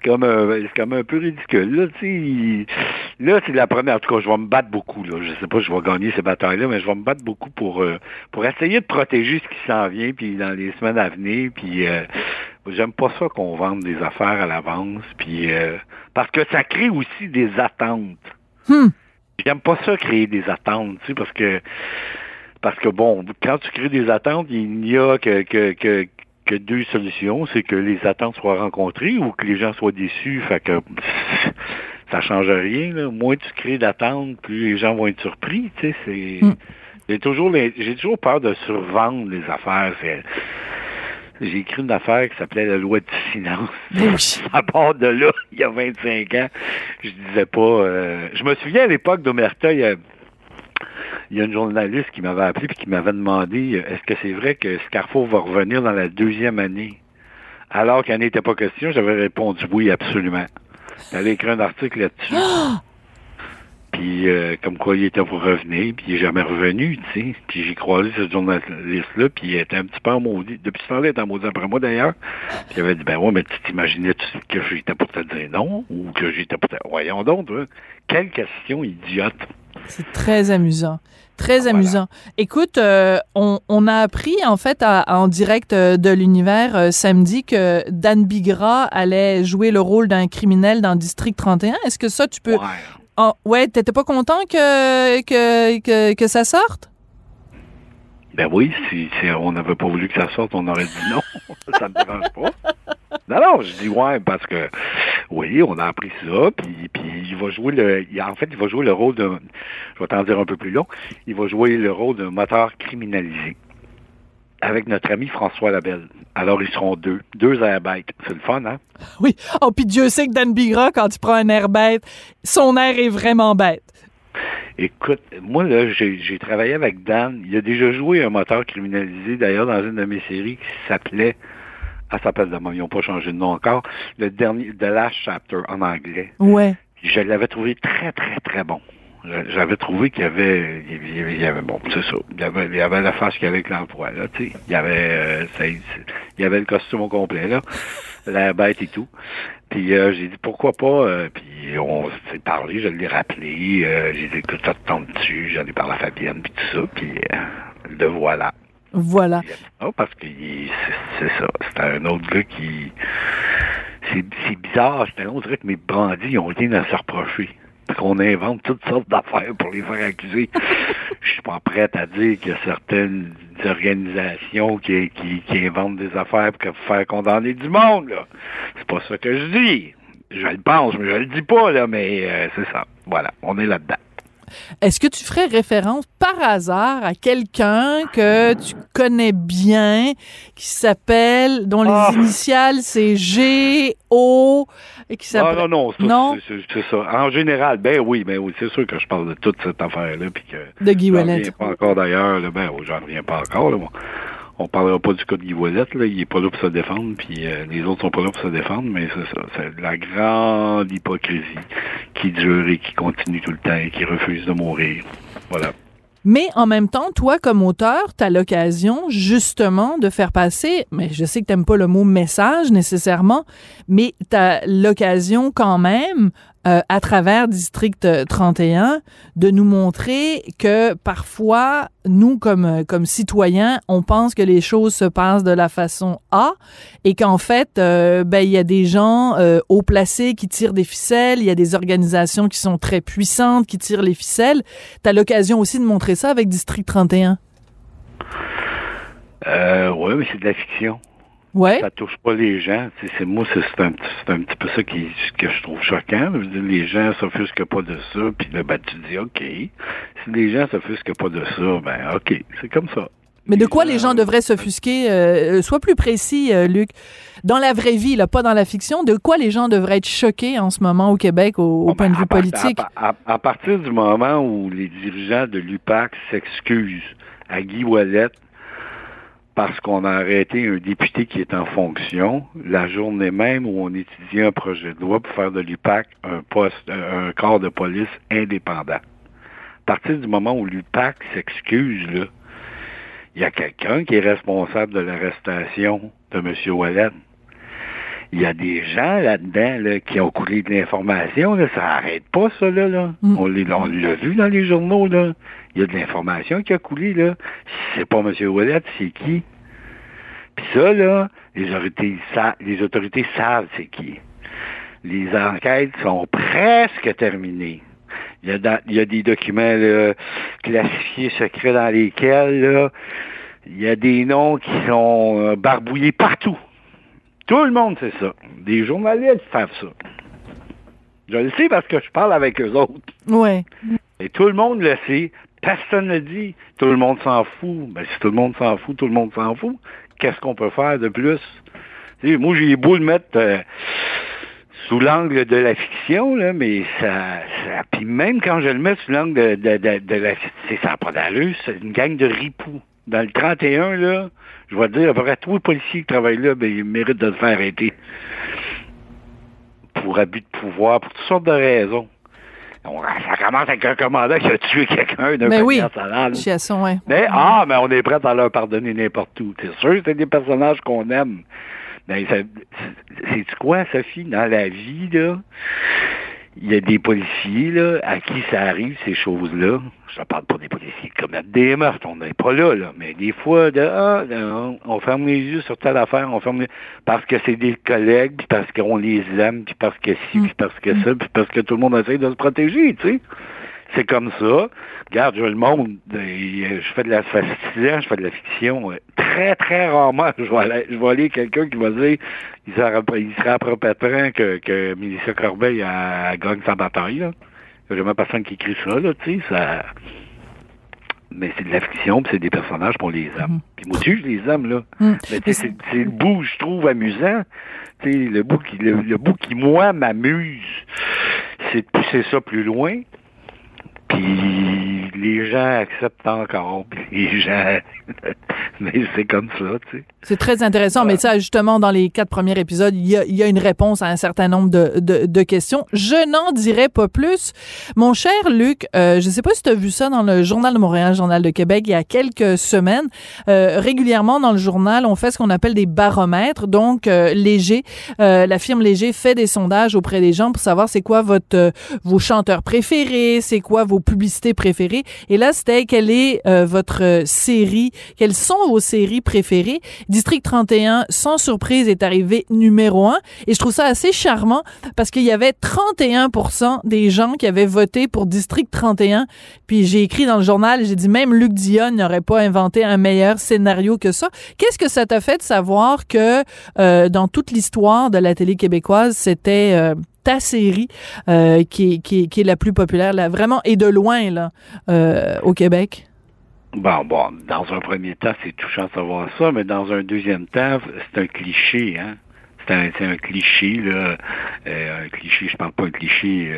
c'est comme, un- c'est comme un peu ridicule. Là, tu là c'est la première. En tout cas, je vais me battre beaucoup. Là. Je sais pas si je vais gagner ces batailles-là, mais je vais me battre beaucoup pour, euh, pour essayer de protéger ce qui s'en vient, puis dans les semaines à venir. Puis euh, j'aime pas ça qu'on vende des affaires à l'avance. Puis euh, parce que ça crée aussi des attentes. Hmm. J'aime pas ça créer des attentes, tu sais, parce que parce que bon, quand tu crées des attentes, il n'y a que, que, que, que deux solutions, c'est que les attentes soient rencontrées ou que les gens soient déçus. Fait que ça change rien. Là. Moins tu crées d'attentes, plus les gens vont être surpris. Tu sais, c'est. Mm. J'ai toujours les- j'ai toujours peur de survendre les affaires. C'est- J'ai écrit une affaire qui s'appelait la loi du silence. À part de là, il y a 25 ans, je disais pas. euh, Je me souviens à l'époque d'Omerta, il y a il y a une journaliste qui m'avait appelé et qui m'avait demandé euh, est-ce que c'est vrai que Scarfo va revenir dans la deuxième année? Alors qu'il n'en était pas question, j'avais répondu oui, absolument. Elle avait écrit un article là-dessus. Puis euh, comme quoi il était pour revenir, puis il n'est jamais revenu, tu sais. Puis j'ai croisé ce journaliste-là, puis il était un petit peu en maudit. Depuis ce temps-là, il était en maudit après moi d'ailleurs. Puis il avait dit Ben ouais, mais tu t'imaginais que j'étais pour te dire non ou que j'étais pour te. Voyons donc, toi. Quelle question idiote. C'est très amusant. Très amusant. Écoute, euh, on, on a appris en fait à- en direct euh, de l'univers euh, samedi que Dan Bigra allait jouer le rôle d'un criminel dans District 31. Est-ce que ça, tu peux... Ouais. Ouais, t'étais pas content que, que, que, que ça sorte? Ben oui, si, si on n'avait pas voulu que ça sorte, on aurait dit non. ça me dérange pas. Non, non, je dis ouais, parce que oui, on a appris ça, puis, puis il va jouer le. il- en fait, il va jouer le rôle de. Je vais t'en dire un peu plus long. Il va jouer le rôle d'un moteur criminalisé. Avec notre ami François Labelle. Alors, ils seront deux. Deux airbikes. C'est le fun, hein? Oui. Oh, puis Dieu sait que Dan Bigra, quand il prend un air bête, son air est vraiment bête. Écoute, moi, là, j'ai travaillé avec Dan. Il a déjà joué un moteur criminalisé, d'ailleurs, dans une de mes séries qui s'appelait. Elle s'appelle de même, ils n'ont pas changé de nom encore. Le dernier, The Last Chapter en anglais. Ouais. Je l'avais trouvé très, très, très bon. J'avais trouvé qu'il y avait, il y avait, bon, c'est ça. Il y avait, il y avait la face qu'il y avait avec l'emploi, là, tu sais. Il y avait, euh, ça- il y avait le costume au complet, là. La bête et tout. Puis euh, j'ai dit pourquoi pas. euh, puis on s'est parlé, je l'ai rappelé. euh, j'ai dit écoute, ça te tombe dessus. J'en ai parlé à Fabienne puis tout ça. Puis euh, le voilà. Voilà. Ah, parce que c'est ça. C'est un autre gars qui. C'est bizarre. C'est un autre gars que mes bandits ils ont rien à se reprocher. Qu'on invente toutes sortes d'affaires pour les faire accuser. Je suis pas prête à dire qu'il y a certaines organisations qui, qui, qui inventent des affaires pour faire condamner du monde. là. C'est pas ça que je dis. Je le pense, mais je le dis pas, là, mais euh, c'est ça. Voilà, on est là-dedans. Est-ce que tu ferais référence par hasard à quelqu'un que tu connais bien, qui s'appelle, dont les Ah. initiales c'est G, O, et qui Ah, s'appelle... non, non, Non? c'est ça. En général, ben oui, ben oui, c'est sûr que je parle de toute cette affaire-là, puis que De Guy reviens pas encore d'ailleurs, ben oui, j'en reviens pas encore, là, bon. On parlera pas du cas de Guy là, il est pas là pour se défendre, puis euh, les autres sont pas là pour se défendre, mais c'est ça, c'est la grande hypocrisie qui dure et qui continue tout le temps et qui refuse de mourir. Voilà. Mais en même temps, toi, comme auteur, tu as l'occasion justement de faire passer, mais je sais que tu pas le mot message nécessairement, mais tu as l'occasion quand même, euh, à travers District 31, de nous montrer que parfois, nous, comme, euh, comme citoyens, on pense que les choses se passent de la façon A et qu'en fait, euh, ben, il y a des gens euh, haut placés qui tirent des ficelles, il y a des organisations qui sont très puissantes qui tirent les ficelles. Tu as l'occasion aussi de montrer ça avec District 31. Euh, ouais, mais c'est de la fiction. Ouais. Ça touche pas les gens. C'est moi, c'est un, un petit peu ça qui, que je trouve choquant. Je veux dire, les gens s'offusquent pas de ça, puis là, ben, tu dis, OK. Si les gens s'offusquent pas de ça, ben, OK, c'est comme ça. Mais de quoi les gens devraient s'offusquer? Euh, sois plus précis, euh, Luc. Dans la vraie vie, là, pas dans la fiction, de quoi les gens devraient être choqués en ce moment au Québec au, au point de vue À part- politique? À, à- à partir du moment où les dirigeants de l'UPAC s'excusent à Guy Wallet parce qu'on a arrêté un député qui est en fonction, la journée même où on étudiait un projet de loi pour faire de l'UPAC un poste, un corps de police indépendant. À partir du moment où l'UPAC s'excuse, là, il y a quelqu'un qui est responsable de l'arrestation de M. Wallet. Il y a des gens là-dedans là, qui ont coulé de l'information. Ça n'arrête pas, ça. Là, là. On les- on l'a vu dans les journaux. Là. Il y a de l'information qui a coulé. Là. Si c'est pas M. Ouellet, c'est qui? Puis ça, là, les autorités, les autorités savent c'est qui. Les enquêtes sont presque terminées. Il y a, dans- il y a des documents là, classifiés secrets dans lesquels là, il y a des noms qui sont euh, barbouillés partout. Tout le monde sait ça. Des journalistes savent ça. Je le sais parce que je parle avec eux autres. Ouais. Et tout le monde le sait. Personne ne dit. Tout le monde s'en fout. Ben, si tout le monde s'en fout, tout le monde s'en fout. Qu'est-ce qu'on peut faire de plus? Tu sais, moi, j'ai beau le mettre euh, sous l'angle de la fiction, là, mais ça, ça- Puis même quand je le mets sous l'angle de, de, de, de la fiction, ça n'a pas d'allure. C'est une gang de ripoux. Dans le 31, là, je vais te dire, à peu près tous les policiers qui travaillent là, ben, ils méritent de se faire arrêter. Pour abus de pouvoir, pour toutes sortes de raisons. Ça commence avec un commandant qui a tué quelqu'un d'un Mais panier oui. Chiasson, ouais. Mais, ah, mais on est prêt à leur pardonner n'importe où. C'est sûr, c'est des personnages qu'on aime. Mais c'est c'est quoi, Sophie? Dans la vie, là, il y a des policiers, là, à qui ça arrive, ces choses-là. Je ne parle pas des policiers qui commettent des meurtres, on n'est pas là, là. Mais des fois, de, ah, on ferme les yeux sur telle affaire, on ferme les... parce que c'est des collègues, puis parce qu'on les aime, puis parce que ci, puis parce que ça, puis parce que tout le monde essaie de se protéger, tu sais. C'est comme ça. Regarde, je le monde, euh, je fais de la ans, je fais de la fiction. Très, très rarement, je vais aller, je vais aller quelqu'un qui va dire il sera, il sera approprié que, que Mélissa Corbeil a, gagne sa bataille. Là. Il n'y a jamais personne qui écrit ça, là, tu sais, ça. Mais c'est de la fiction, puis c'est des personnages qu'on les aime. Puis moi aussi, je les aime, là. Mm. Mais tu sais, c'est c'est le bout, je trouve, amusant. Tu sais, le bout qui, le, le bout qui, moi, m'amuse, c'est de pousser ça plus loin. Peace. Les gens acceptent encore, les gens... Mais c'est comme ça, tu sais. C'est très intéressant, mais ça, justement, dans les quatre premiers épisodes, il y a, y a une réponse à un certain nombre de, de, de questions. Je n'en dirai pas plus. Mon cher Luc, euh, je ne sais pas si tu as vu ça dans le Journal de Montréal, Journal de Québec, il y a quelques semaines. Euh, régulièrement, dans le journal, on fait ce qu'on appelle des baromètres. Donc, euh, Léger, euh, la firme Léger fait des sondages auprès des gens pour savoir c'est quoi votre euh, vos chanteurs préférés, c'est quoi vos publicités préférées. Et là, c'était quelle est euh, votre euh, série, quelles sont vos séries préférées? District 31, sans surprise, est arrivé numéro un. Et je trouve ça assez charmant parce qu'il y avait 31% des gens qui avaient voté pour District 31. Puis j'ai écrit dans le journal, j'ai dit même Luc Dion n'aurait pas inventé un meilleur scénario que ça. Qu'est-ce que ça t'a fait de savoir que euh, dans toute l'histoire de la télé québécoise, c'était ta série euh, qui, est, la plus populaire, là, vraiment, et de loin, là, euh, au Québec? Bon, bon, dans un premier temps, c'est touchant de savoir ça, mais dans un deuxième temps, c'est un cliché, hein c'est un, cliché, là. Euh, un cliché, je parle pas un cliché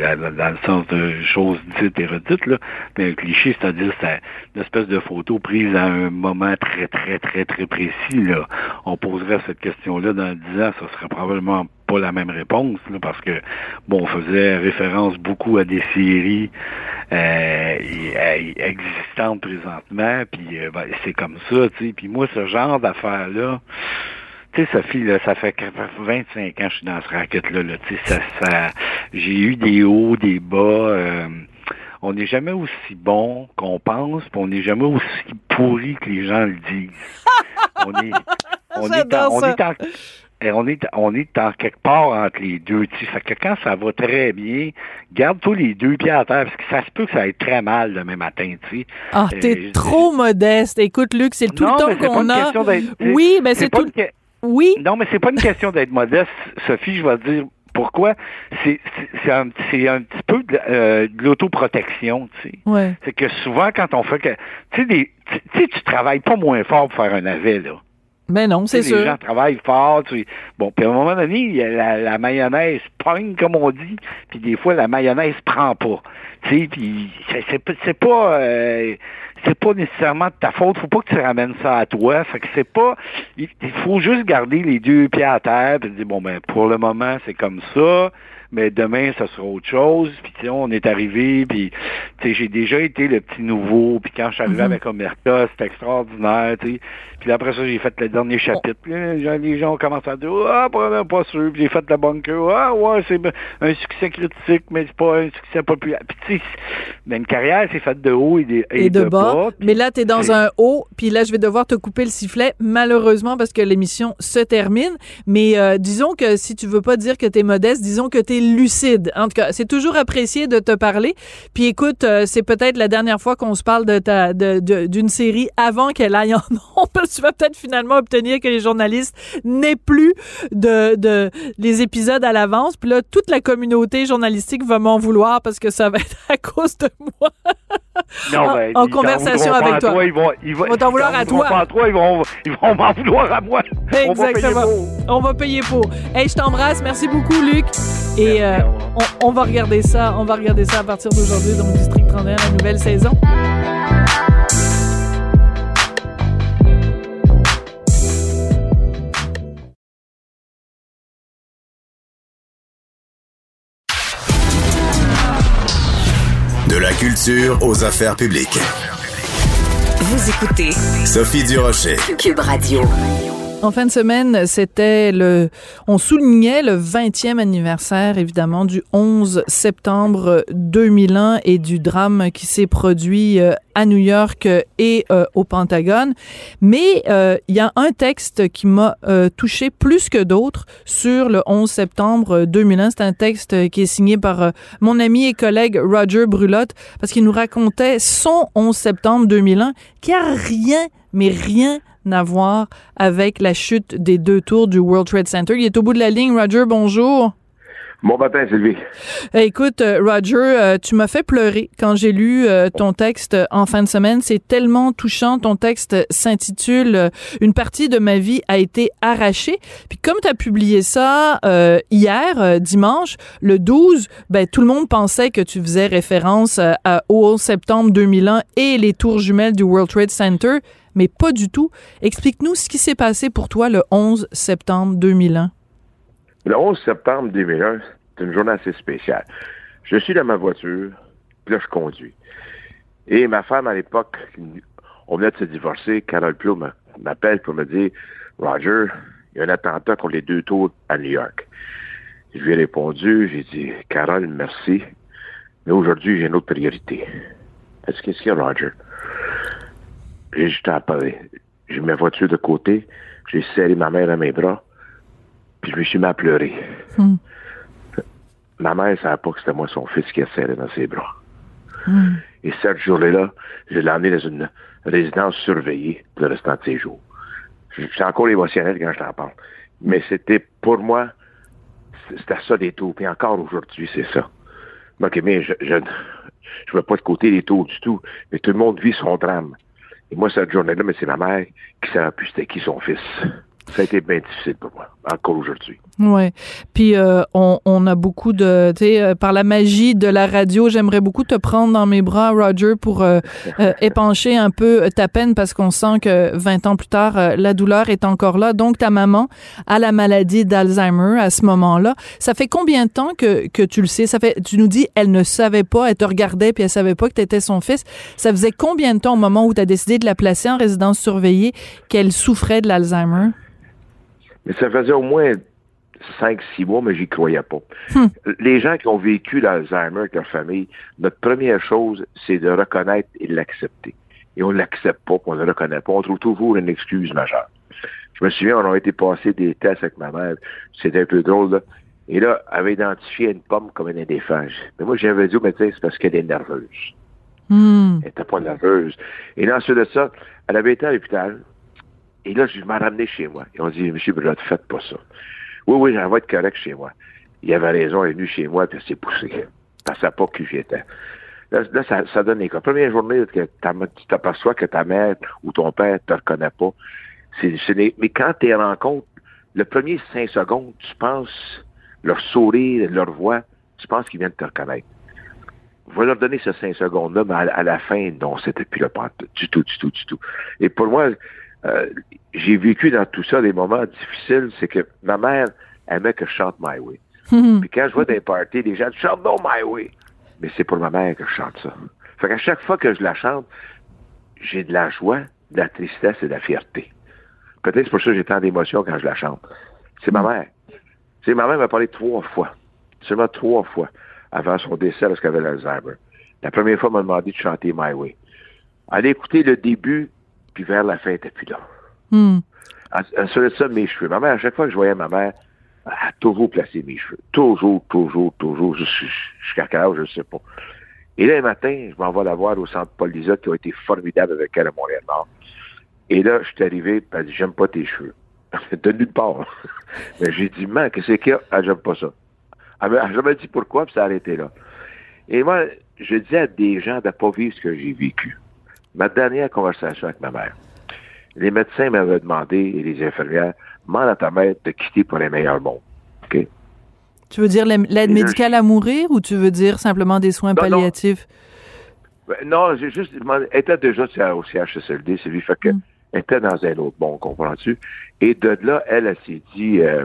dans, le sens de choses dites et redites, là, mais un cliché, c'est-à-dire c'est une espèce de photo prise à un moment très, très, très, très précis. Là. On poserait cette question-là dans 10 ans, ça serait probablement pas la même réponse, là, parce que, bon, on faisait référence beaucoup à des séries euh, existantes présentement, puis ben, c'est comme ça, tu sais. Puis moi, ce genre d'affaires-là, tu sais, Sophie, là, ça fait 25 ans que je suis dans ce racket-là. Là, tu sais, ça, ça, j'ai eu des hauts, des bas. Euh, on n'est jamais aussi bon qu'on pense, puis on n'est jamais aussi pourri que les gens le disent. on est, on est, en, on est en, on est, on est en quelque part entre les deux. Tu sais, fait que quand ça va très bien, garde tous les deux pieds à terre, parce que ça se peut que ça aille très mal demain matin, tu sais. Ah, t'es euh, trop modeste. Écoute, Luc, c'est tout le temps qu'on a. Oui, mais c'est tout. Oui. Non, mais c'est pas une question d'être modeste, Sophie, je vais te dire pourquoi. C'est un, un petit peu de, euh, de l'autoprotection, tu sais. Ouais. C'est que souvent, quand on fait que. Tu sais, tu travailles pas moins fort pour faire un navet, là. Mais non, c'est sûr. Les gens travaillent fort. Tu Bon, puis à un moment donné, la, la mayonnaise pogne, comme on dit, puis des fois, la mayonnaise prend pas. Tu sais, puis c'est pas... Euh, c'est pas nécessairement de ta faute. Faut pas que tu ramènes ça à toi. Fait que c'est pas. Il, faut juste garder les deux pieds à terre et dire bon ben pour le moment c'est comme ça mais demain, ça sera autre chose. Puis, on est arrivé, puis, j'ai déjà été le petit nouveau, puis quand je suis arrivé mm-hmm. avec Omerta, c'était extraordinaire, tu Puis après ça, j'ai fait le dernier chapitre. Puis les gens ont commencé à dire, ah, pas, pas sûr. Puis j'ai fait le bunker. Ah, ouais, c'est un succès critique, mais c'est pas un succès populaire. Puis, tu sais, mais une carrière, c'est faite de haut et de, et de, bas. mais là, tu es dans un haut, puis là, je vais devoir te couper le sifflet, malheureusement, parce que l'émission se termine. Mais euh, disons que si tu veux pas dire que tu es modeste, disons que tu es lucide. En tout cas, c'est toujours apprécié de te parler. Puis écoute, euh, c'est peut-être la dernière fois qu'on se parle de ta d'une série avant qu'elle aille en nombre. tu vas peut-être finalement obtenir que les journalistes n'aient plus de, de les épisodes à l'avance. Puis là, toute la communauté journalistique va m'en vouloir parce que ça va être à cause de moi. Non, ben, en, conversation avec toi. ils vont, ils vont, t'en vouloir à toi. Pas à toi. Ils vont, ils vont m'en vouloir à moi. Exactement. On va payer pour. Hey, je t'embrasse. Merci beaucoup, Luc. Et euh, on, on, va regarder ça. On va regarder ça à partir d'aujourd'hui, donc District 31, la nouvelle saison. De la culture aux affaires publiques. Vous écoutez Sophie Durocher. Cube Radio. En fin de semaine, c'était le, on soulignait le 20e anniversaire, évidemment, du 11 septembre 2001 et du drame qui s'est produit euh, à New York et euh, au Pentagone. Mais euh, il y a un texte qui m'a touché plus que d'autres sur le 11 septembre 2001. C'est un texte qui est signé par mon ami et collègue Roger Brulotte parce qu'il nous racontait son 11 septembre 2001 qui a rien, mais rien à voir avec la chute des deux tours du World Trade Center. Il est au bout de la ligne. Roger, bonjour. Bon matin, Sylvie. Eh, écoute, euh, Roger, euh, tu m'as fait pleurer quand j'ai lu euh, ton texte en fin de semaine. C'est tellement touchant. Ton texte s'intitule Une partie de ma vie a été arrachée. Puis comme tu as publié ça hier, dimanche, le 12, ben, tout le monde pensait que tu faisais référence au 11 septembre 2001 et les tours jumelles du World Trade Center mais pas du tout. Explique-nous ce qui s'est passé pour toi le 11 septembre 2001. Le 11 septembre 2001, c'est une journée assez spéciale. Je suis dans ma voiture, puis là, je conduis. Et ma femme, à l'époque, on venait de se divorcer, Carole Pio m'appelle pour me dire Roger, il y a un attentat contre les deux tours à New York. Je lui ai répondu, j'ai dit Carole, merci, mais aujourd'hui, j'ai une autre priorité. Est-ce qu'est-ce qu'il y a, Roger? J'ai juste à parler. J'ai mis ma voiture de côté, j'ai serré ma mère dans mes bras, puis je me suis mis à pleurer. Hmm. Ma mère ne savait pas que c'était moi son fils qui a serré dans ses bras. Hmm. Et cette journée-là, je l'ai emmené dans une résidence surveillée pour le restant de ses jours. Je suis encore émotionnel quand je t'en parle. Mais c'était pour moi, c'était ça des taux. Puis encore aujourd'hui, c'est ça. OK, mais je, je, je veux pas de côté des taux du tout, mais tout le monde vit son drame. Et moi, cette journée-là, mais c'est ma mère qui savait plus c'était qui son fils. Ça a été bien difficile pour moi, encore aujourd'hui. Ouais. Puis euh, on, on, a beaucoup de, tu sais, euh, par la magie de la radio, j'aimerais beaucoup te prendre dans mes bras, Roger, pour euh, euh épancher un peu ta peine parce qu'on sent que 20 ans plus tard, euh, la douleur est encore là. Donc ta maman a la maladie d'Alzheimer à ce moment-là. Ça fait combien de temps que, que tu le sais? Ça fait, tu nous dis, elle ne savait pas, elle te regardait puis elle savait pas que tu étais son fils. Ça faisait combien de temps au moment où tu as décidé de la placer en résidence surveillée qu'elle souffrait de l'Alzheimer? Mais ça faisait au moins 5-6 mois, mais j'y croyais pas. Hmm. Les gens qui ont vécu l'Alzheimer avec leur famille, notre première chose, c'est de reconnaître et de l'accepter. Et on ne l'accepte pas, on ne le reconnaît pas. On trouve toujours une excuse majeure. Je me souviens, on a été passer des tests avec ma mère. C'était un peu drôle, là. Et là, elle avait identifié une pomme comme une indéphage. Mais moi, j'avais dit au médecin, c'est parce qu'elle est nerveuse. Hmm. Elle n'était pas nerveuse. Et là, ensuite de ça, elle avait été à l'hôpital. Et là, je m'en ramené chez moi. Et on dit, Monsieur Brad, faites pas ça. Oui, oui, ça va être correct chez moi. Il avait raison, il est venu chez moi, puis s'est poussé. Que ça pas qui j'étais. Là, là, ça, ça donne les cas. Première journée que tu t'aperçois que ta mère ou ton père te reconnaît pas. C'est mais quand tu les rencontres, le premier cinq secondes, tu penses leur sourire, leur voix, tu penses qu'ils viennent te reconnaître. Va leur donner ces cinq secondes-là, mais à, la fin, non, c'était plus le pas du tout, du tout, du tout. Et pour moi, euh, j'ai vécu dans tout ça des moments difficiles, c'est que ma mère aimait que je chante My Way. Puis quand je vois des parties, les gens chantent No My Way. Mais c'est pour ma mère que je chante ça. Fait qu'à chaque fois que je la chante, j'ai de la joie, de la tristesse et de la fierté. Peut-être c'est pour ça que j'ai tant d'émotions quand je la chante. C'est ma mère. C'est ma mère m'a parlé trois fois. Seulement trois fois avant son décès parce qu'elle avait l'Alzheimer. La première fois, elle m'a demandé de chanter My Way. Allez écouter le début puis vers la fin, elle n'était plus là. Hmm. Ensuite ça, mes cheveux. Ma mère, à chaque fois que je voyais ma mère, elle a toujours placé mes cheveux. Toujours, toujours, toujours. Jusqu'à quel âge, je ne sais pas. Et là, un matin, je m'en vais la voir au centre Paul Lisotte, qui a été formidable avec elle à Montréal-Nord. Et là, je suis arrivé, elle dit, j'aime pas tes cheveux. de nulle part. Mais j'ai dit, man, qu'est-ce qu'il y a? Ah, j'aime pas ça. Elle m'a jamais dit pourquoi, puis ça a arrêté là. Et moi, je dis à des gens de ne pas vivre ce que j'ai vécu. Ma dernière conversation avec ma mère, les médecins m'avaient demandé, et les infirmières, demande à ta mère de quitter pour les meilleurs mondes. OK? Tu veux dire l'aide médicale à mourir ou tu veux dire simplement des soins palliatifs? Non, j'ai juste demandé. Elle était déjà au CHSLD, c'est lui. Fait que, mm. Elle était dans un autre monde, comprends-tu? Et de là, elle, elle, s'est dit, euh,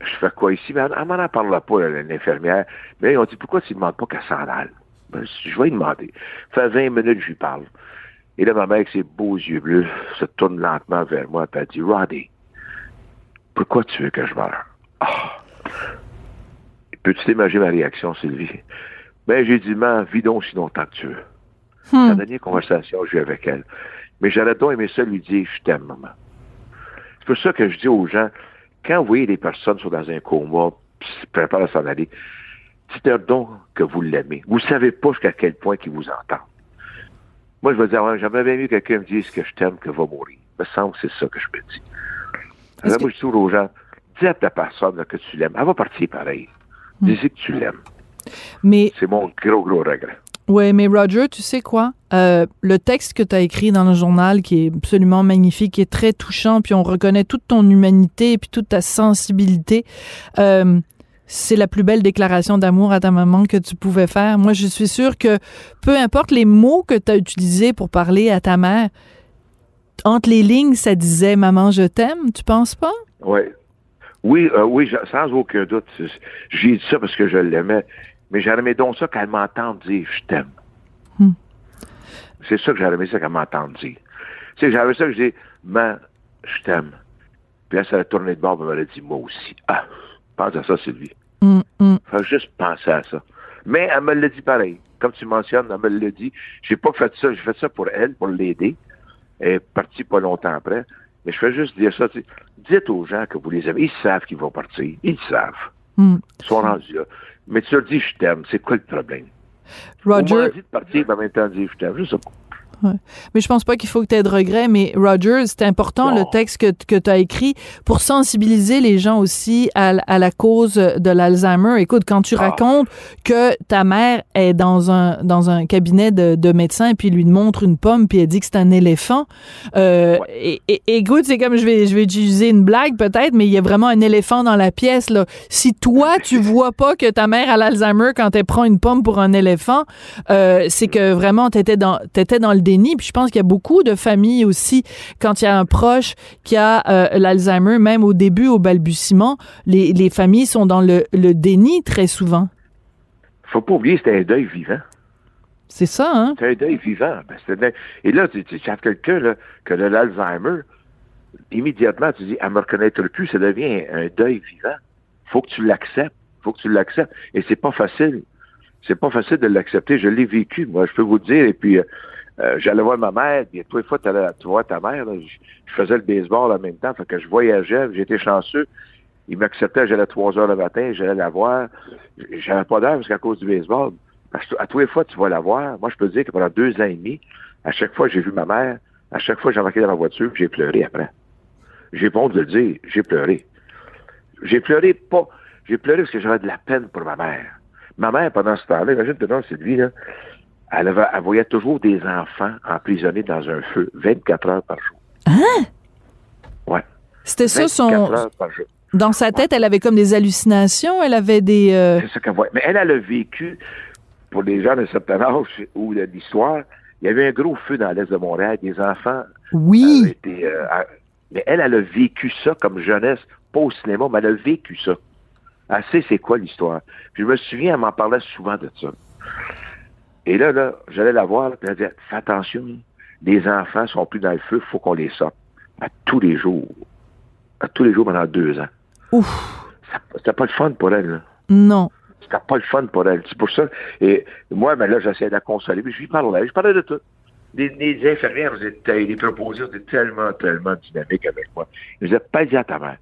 je fais quoi ici? Mais elle, m'en parle pas, l'infirmière. Mais ils ont dit, pourquoi tu ne demandes pas qu'elle s'en aille? Ben, je vais lui demander. Ça fait 20 minutes que je lui parle. Et là, ma mère, avec ses beaux yeux bleus, se tourne lentement vers moi et elle dit, Roddy, pourquoi tu veux que je meure? Ah! Peux-tu t'imaginer ma réaction, Sylvie? Ben, j'ai dit, man, vis donc si longtemps que tu veux. Hmm. La dernière conversation que j'ai eu avec elle. Mais j'aurais donc aimé ça lui dire, je t'aime, maman. C'est pour ça que je dis aux gens, quand vous voyez des personnes sont dans un coma, se préparent à s'en aller, dites-leur donc que vous l'aimez. Vous savez pas jusqu'à quel point qu'il vous entend. Moi, je vais dire, ouais, j'aimerais bien mieux que quelqu'un me dise que je t'aime que va mourir. Il me semble que c'est ça que je me dis. Alors, moi, je dis aux gens, dis à ta personne que tu l'aimes. Elle va partir pareil. Hmm. Dis-y que tu l'aimes. Mais... C'est mon gros, gros regret. Oui, mais Roger, tu sais quoi? Euh, le texte que tu as écrit dans le journal, qui est absolument magnifique, qui est très touchant, puis on reconnaît toute ton humanité, puis toute ta sensibilité. Euh, c'est la plus belle déclaration d'amour à ta maman que tu pouvais faire. Moi, je suis sûre que peu importe les mots que tu as utilisés pour parler à ta mère, entre les lignes, ça disait Maman, je t'aime, tu penses pas? Oui. Oui, euh, oui, sans aucun doute. J'ai dit ça parce que je l'aimais. Mais j'aurais donc ça qu'elle m'entende dire je t'aime. Hmm. C'est ça que aimé ça qu'elle m'entende dire. Tu sais, j'avais ça que je dis, man, je t'aime. Puis là, ça a tourné de bord, elle m'a dit, moi aussi. Ah, pense à ça, Sylvie. Mm, mm. Faut juste penser à ça. Mais elle me l'a dit pareil. Comme tu mentionnes, elle me l'a dit. J'ai pas fait ça, j'ai fait ça pour elle, pour l'aider. Elle est partie pas longtemps après. Mais je fais juste dire ça. Dites aux gens que vous les aimez. Ils savent qu'ils vont partir. Ils savent. Mm. Ils sont rendus là. Mais tu leur dis je t'aime. C'est quoi le problème? Roger. dit de partir, mais en même temps, dire je t'aime. Je sais pas. Ouais. Mais je pense pas qu'il faut que tu aies de regrets. Mais Roger, c'est important le texte que, que tu as écrit pour sensibiliser les gens aussi à, à la cause de l'Alzheimer. Écoute, quand tu Ah. racontes que ta mère est dans un, dans un cabinet de, de médecin et puis lui montre une pomme puis elle dit que c'est un éléphant, euh, et, et- écoute, c'est comme je vais, je vais utiliser une blague peut-être, mais il y a vraiment un éléphant dans la pièce. Là. Si toi, tu vois pas que ta mère a l'Alzheimer quand elle prend une pomme pour un éléphant, euh, c'est que vraiment, tu étais dans, dans le Puis je pense qu'il y a beaucoup de familles aussi, quand il y a un proche qui a euh, l'Alzheimer, même au début, au balbutiement, les, les familles sont dans le, le déni très souvent. Faut pas oublier, c'était un deuil vivant. C'est ça, hein? C'est un deuil vivant. Ben, un Et là, tu, tu, quelqu'un là, qui a de l'Alzheimer, immédiatement, tu dis, elle me reconnaîtra plus, ça devient un deuil vivant. faut que tu l'acceptes. faut que tu l'acceptes. Et c'est pas facile. C'est pas facile de l'accepter. Je l'ai vécu, moi, je peux vous le dire. Et puis, euh, euh, j'allais voir ma mère, puis tous les fois, tu vois ta mère, là, je, faisais le baseball en même temps, fait que je voyageais, j'étais chanceux. Il m'acceptait, j'allais à 3 heures le matin, j'allais la voir. J'avais pas d'heure parce qu'à cause du baseball. Parce que à tous les fois, tu vas la voir. Moi, je peux dire que pendant deux ans et demi, à chaque fois j'ai vu ma mère, à chaque fois j'ai embarqué dans la voiture, j'ai pleuré après. J'ai honte de le dire, j'ai pleuré. J'ai pleuré pas. J'ai pleuré parce que j'avais de la peine pour ma mère. Ma mère, pendant ce temps-là, imagine maintenant, c'est lui, là, elle, avait, elle voyait toujours des enfants emprisonnés dans un feu 24 heures par jour. Hein? Ouais. C'était ça 24 son. heures par jour. Dans sa tête, elle avait comme des hallucinations, elle avait des. euh, C'est ça qu'elle voit. Mais elle, elle a vécu, pour les gens d'un certain âge ou de l'histoire, il y avait un gros feu dans l'est de Montréal, des enfants. Oui. été, euh, à- mais elle, elle a vécu ça comme jeunesse, pas au cinéma, mais elle a vécu ça. Elle sait c'est quoi l'histoire. Puis je me souviens, elle m'en parlait souvent de ça. Et là, là, j'allais la voir, puis elle disait, fais attention, les enfants sont plus dans le feu, il faut qu'on les sorte. À tous les jours. À tous les jours pendant deux ans. Ouf. C'était pas le fun pour elle, là. Non. C'était pas le fun pour elle. C'est pour ça. Et moi, ben là, j'essayais de la consoler. Puis je lui parlais. Je parlais de tout. Les, les infirmières étaient, les proposés étaient tellement, tellement dynamiques avec moi. Ils me disaient, parle-y à ta mère.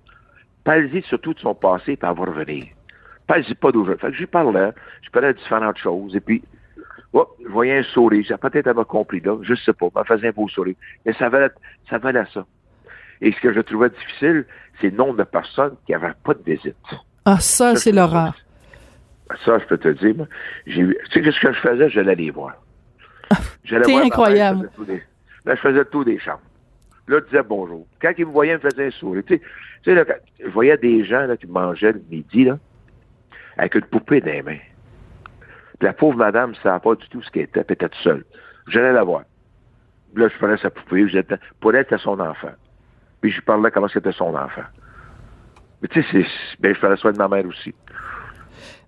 Parle-y surtout de son passé, puis elle va revenir. Parle-y pas d'aujourd'hui. Fait que je lui parlais. Je parlais de différentes choses. Et puis, oh, je voyais un sourire. J'ai peut-être elle m'a compris là. Je sais pas. Elle me faisait un beau sourire. Mais ça valait, ça valait ça. Et ce que je trouvais difficile, c'est le nombre de personnes qui n'avaient pas de visite. Ah, ça, c'est l'horreur. Ça, je peux te dire, moi, tu sais, ce que je faisais, j'allais les voir. J'allais T'es voir ma mère, incroyable. je faisais tout des- je des chambres. Là, je disais bonjour. Quand ils me voyaient, ils me faisaient un sourire. Tu sais, tu sais, là, quand je voyais des gens là, qui mangeaient le midi, là, avec une poupée dans les mains. La pauvre madame ne savait pas du tout ce qu'elle était, puis était toute seule. J'allais la voir. Là, je prenais sa poupée, je pour elle, son enfant. Puis je lui parlais comment c'était son enfant. Mais tu sais, ben, je prenais soin de ma mère aussi.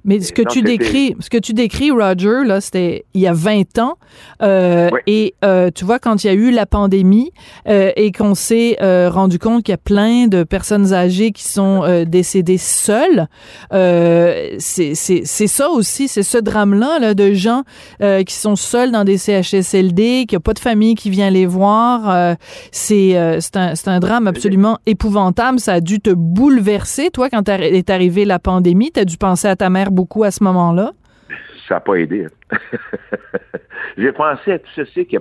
Mais ce que Non, tu décris, ce que tu décris, Roger, là, c'était il y a 20 ans. Euh, Et euh, tu vois, quand il y a eu la pandémie euh, et qu'on s'est euh, rendu compte qu'il y a plein de personnes âgées qui sont euh, décédées seules, euh, c'est c'est- c'est ça aussi, c'est ce drame-là là, de gens euh, qui sont seuls dans des CHSLD, qui a pas de famille qui vient les voir. euh, c'est euh, c'est un, c'est un drame absolument épouvantable. Ça a dû te bouleverser, toi, quand est arrivée la pandémie. Tu as dû penser à ta mère beaucoup à ce moment-là? ça n'a pas aidé. J'ai pensé à tout ceci que,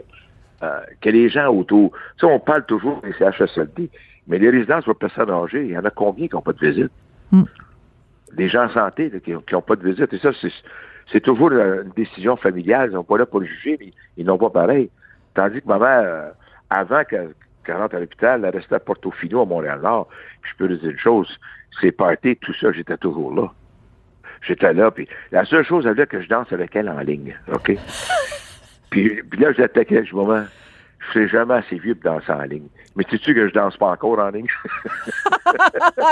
euh, que les gens autour. Tu sais, on parle toujours des CHSLD, mais les résidences pour personnes âgées, il y en a combien qui n'ont pas de visite? Mm. Des gens en santé là, qui n'ont pas de visite. Et ça, c'est, toujours une décision familiale. Ils sont pas là pour le juger, mais ils n'ont pas pareil. Tandis que ma mère, euh, avant qu'elle rentre à l'hôpital, elle restait à Portofino, à Montréal-Nord. Puis je peux vous dire une chose, c'est party, tout ça, j'étais toujours là. J'étais là, puis la seule chose, elle voulait que je danse avec elle en ligne, OK? puis, puis là, j'attaquais, je moment, je serai jamais assez vieux pour danser en ligne. Mais sais-tu que je danse pas encore en ligne?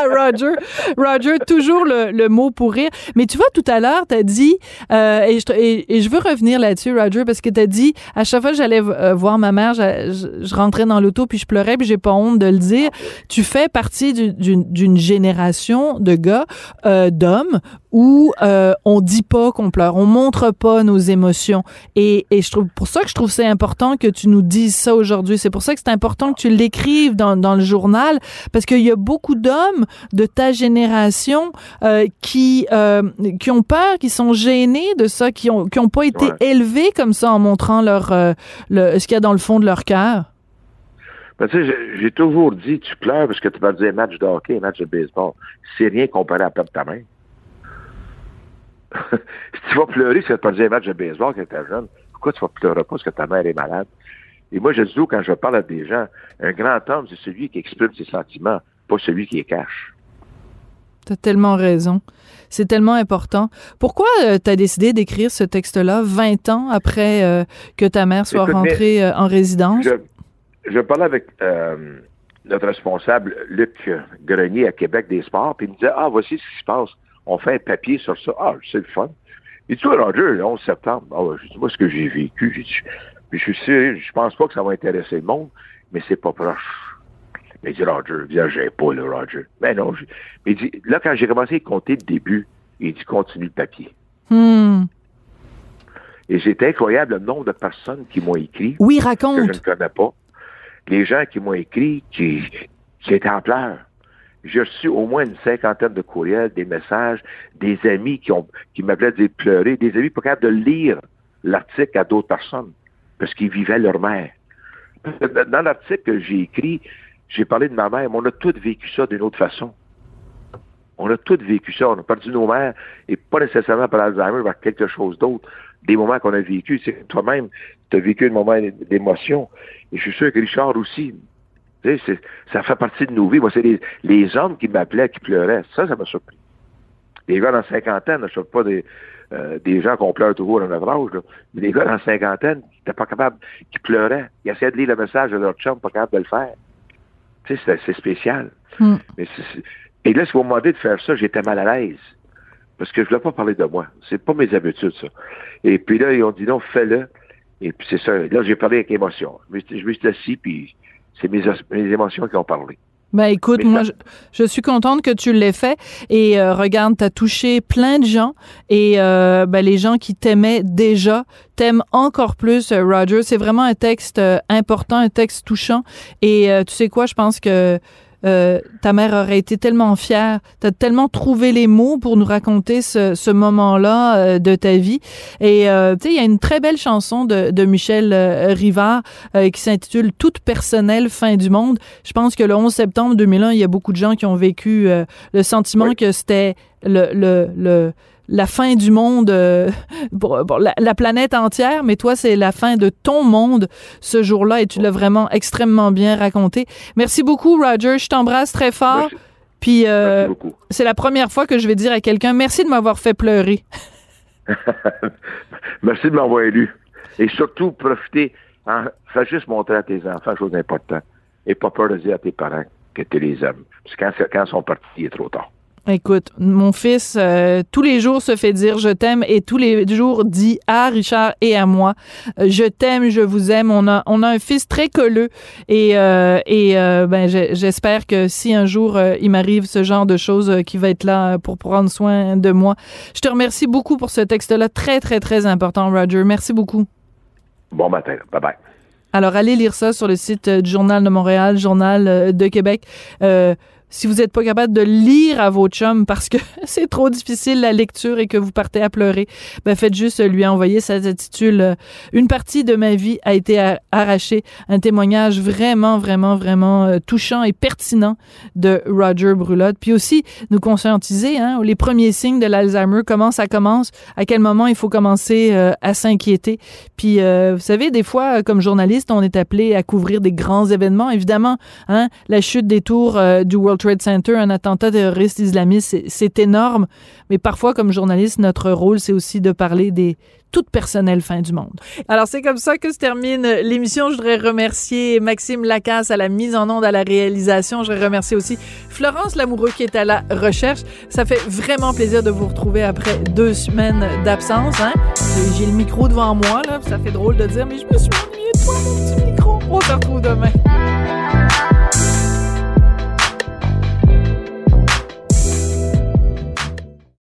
Roger, Roger, toujours le, le mot pour rire. Mais tu vois, tout à l'heure, tu as dit, euh, et, je, te- et- et je veux revenir là-dessus, Roger, parce que tu as dit, à chaque fois que j'allais euh, voir ma mère, je, je- je rentrais dans l'auto puis je pleurais, puis j'ai pas honte de le dire. Tu fais partie du- d'une génération de gars, euh, d'hommes, où on dit pas qu'on pleure, on montre pas nos émotions. Et, et je trouve pour ça que je trouve c'est important que tu nous dises ça aujourd'hui. C'est pour ça que c'est important que tu l'écrives dans, dans le journal, parce qu'il y a beaucoup d'hommes de ta génération euh, qui euh, qui ont peur, qui sont gênés de ça, qui ont qui ont pas été élevés comme ça en montrant leur euh, le, ce qu'il y a dans le fond de leur cœur. Ben, tu sais, j'ai toujours dit, tu pleures parce que tu vas dire match de hockey, match de baseball. C'est rien comparé à perdre ta main. si tu vas pleurer si tu vas dire un match de baseball quand tu es jeune, pourquoi tu vas pleurer pas parce que ta mère est malade? Et moi, je dis toujours, quand je parle à des gens, un grand homme, c'est celui qui exprime ses sentiments, pas celui qui les cache. Tu as tellement raison. C'est tellement important. Pourquoi euh, tu as décidé d'écrire ce texte-là 20 ans après euh, que ta mère soit rentrée euh, en résidence? Je, parlais avec notre responsable Luc Grenier à Québec des sports, puis il me disait Ah, voici ce qui se passe. On fait un papier sur ça. Ah, c'est le fun. Et tu vois, Roger, le 11 septembre, ah, je dis, moi, ce que j'ai vécu, j'ai dit, puis je suis sûr, je pense pas que ça va intéresser le monde, mais c'est pas proche. Mais il dit, Roger, j'ai pas, le Roger. Mais non, mais il dit, là, quand j'ai commencé à compter le début, il dit, continue le papier. Hmm. Et c'est incroyable le nombre de personnes qui m'ont écrit. Oui, raconte. Que je ne connais pas. Les gens qui m'ont écrit, qui, qui étaient en pleurs. J'ai reçu au moins une cinquantaine de courriels, des messages, des amis qui ont qui m'appelaient pleurer, des amis pas capables de lire l'article à d'autres personnes parce qu'ils vivaient leur mère. Dans l'article que j'ai écrit, j'ai parlé de ma mère, mais on a tous vécu ça d'une autre façon. On a tous vécu ça. On a perdu nos mères, et pas nécessairement par Alzheimer, par quelque chose d'autre. Des moments qu'on a vécu. Toi-même, tu as vécu un moment d'émotion. Et je suis sûr que Richard aussi. Ça fait partie de nos vies. Moi, c'est les, hommes qui m'appelaient, qui pleuraient. Ça, ça m'a surpris. Les gars dans la cinquantaine, ne pas des, euh, des gens qu'on pleure toujours dans notre âge, mais des gars dans la cinquantaine qui n'étaient pas capables, qui pleuraient. Ils essayaient de lire le message de leur chum, pas capable de le faire. Tu sais, c'est spécial. Hmm. Mais et là, si vous me demandez de faire ça, j'étais mal à l'aise. Parce que je ne voulais pas parler de moi. C'est pas mes habitudes, ça. Et puis là, ils ont dit non, fais-le. Et puis c'est ça. Là, j'ai parlé avec émotion. Je me suis assis, puis c'est mes, émotions qui ont parlé. Ben écoute, moi, je, suis contente que tu l'aies fait. Et euh, regarde, tu as touché plein de gens. Et euh, ben, les gens qui t'aimaient déjà t'aiment encore plus, euh, Roger. C'est vraiment un texte important, un texte touchant. Et tu sais quoi, je pense que euh, ta mère aurait été tellement fière. Tu as tellement trouvé les mots pour nous raconter ce, ce moment-là euh, de ta vie. Et euh, tu sais, il y a une très belle chanson de, de Michel Rivard qui s'intitule Toute personnelle fin du monde. Je pense que le 11 septembre 2001, il y a beaucoup de gens qui ont vécu le sentiment que c'était le, le, le la fin du monde euh, pour, la, planète entière, mais toi, c'est la fin de ton monde ce jour-là et tu l'as vraiment extrêmement bien raconté. Merci beaucoup, Roger. Je t'embrasse très fort. Puis euh, c'est la première fois que je vais dire à quelqu'un merci de m'avoir fait pleurer. merci de m'avoir élu. Et surtout, profiter, hein, fais juste montrer à tes enfants chose importante. Et pas peur de dire à tes parents que tu les aimes. Parce que quand, quand ils sont partis, il est trop tard. Écoute, mon fils, euh, tous les jours se fait dire je t'aime et tous les jours dit à Richard et à moi euh, je t'aime, je vous aime. On a, on a un fils très colleux et, euh, et ben, j'espère que si un jour il m'arrive ce genre de choses, qui va être là pour prendre soin de moi. Je te remercie beaucoup pour ce texte-là, très, très, très important, Roger. Merci beaucoup. Bon matin. Bye bye. Alors, allez lire ça sur le site du Journal de Montréal, Journal de Québec si vous n'êtes pas capable de lire à vos chums parce que c'est trop difficile la lecture et que vous partez à pleurer, ben faites juste lui envoyer. Ça s'intitule euh, Une partie de ma vie a été arrachée. Un témoignage vraiment, vraiment, vraiment euh, touchant et pertinent de Roger Brulotte. Puis aussi nous conscientiser, hein, les premiers signes de l'Alzheimer, comment ça commence, à quel moment il faut commencer euh, à s'inquiéter. Puis vous savez, des fois, comme journaliste, on est appelé à couvrir des grands événements. Évidemment, hein, la chute des tours du World Trade Center, un attentat terroriste islamiste, c'est énorme. Mais parfois, comme journaliste, notre rôle, c'est aussi de parler des toutes personnelles fins du monde. Alors, c'est comme ça que se termine l'émission. Je voudrais remercier Maxime Lacasse à la mise en onde, à la réalisation. Je voudrais remercier aussi Florence Lamoureux qui est à la recherche. Ça fait vraiment plaisir de vous retrouver après deux semaines d'absence. Hein? J'ai le micro devant moi. Ça fait drôle de dire, mais je me suis ennuyée de toi, mon petit micro. On se retrouve demain.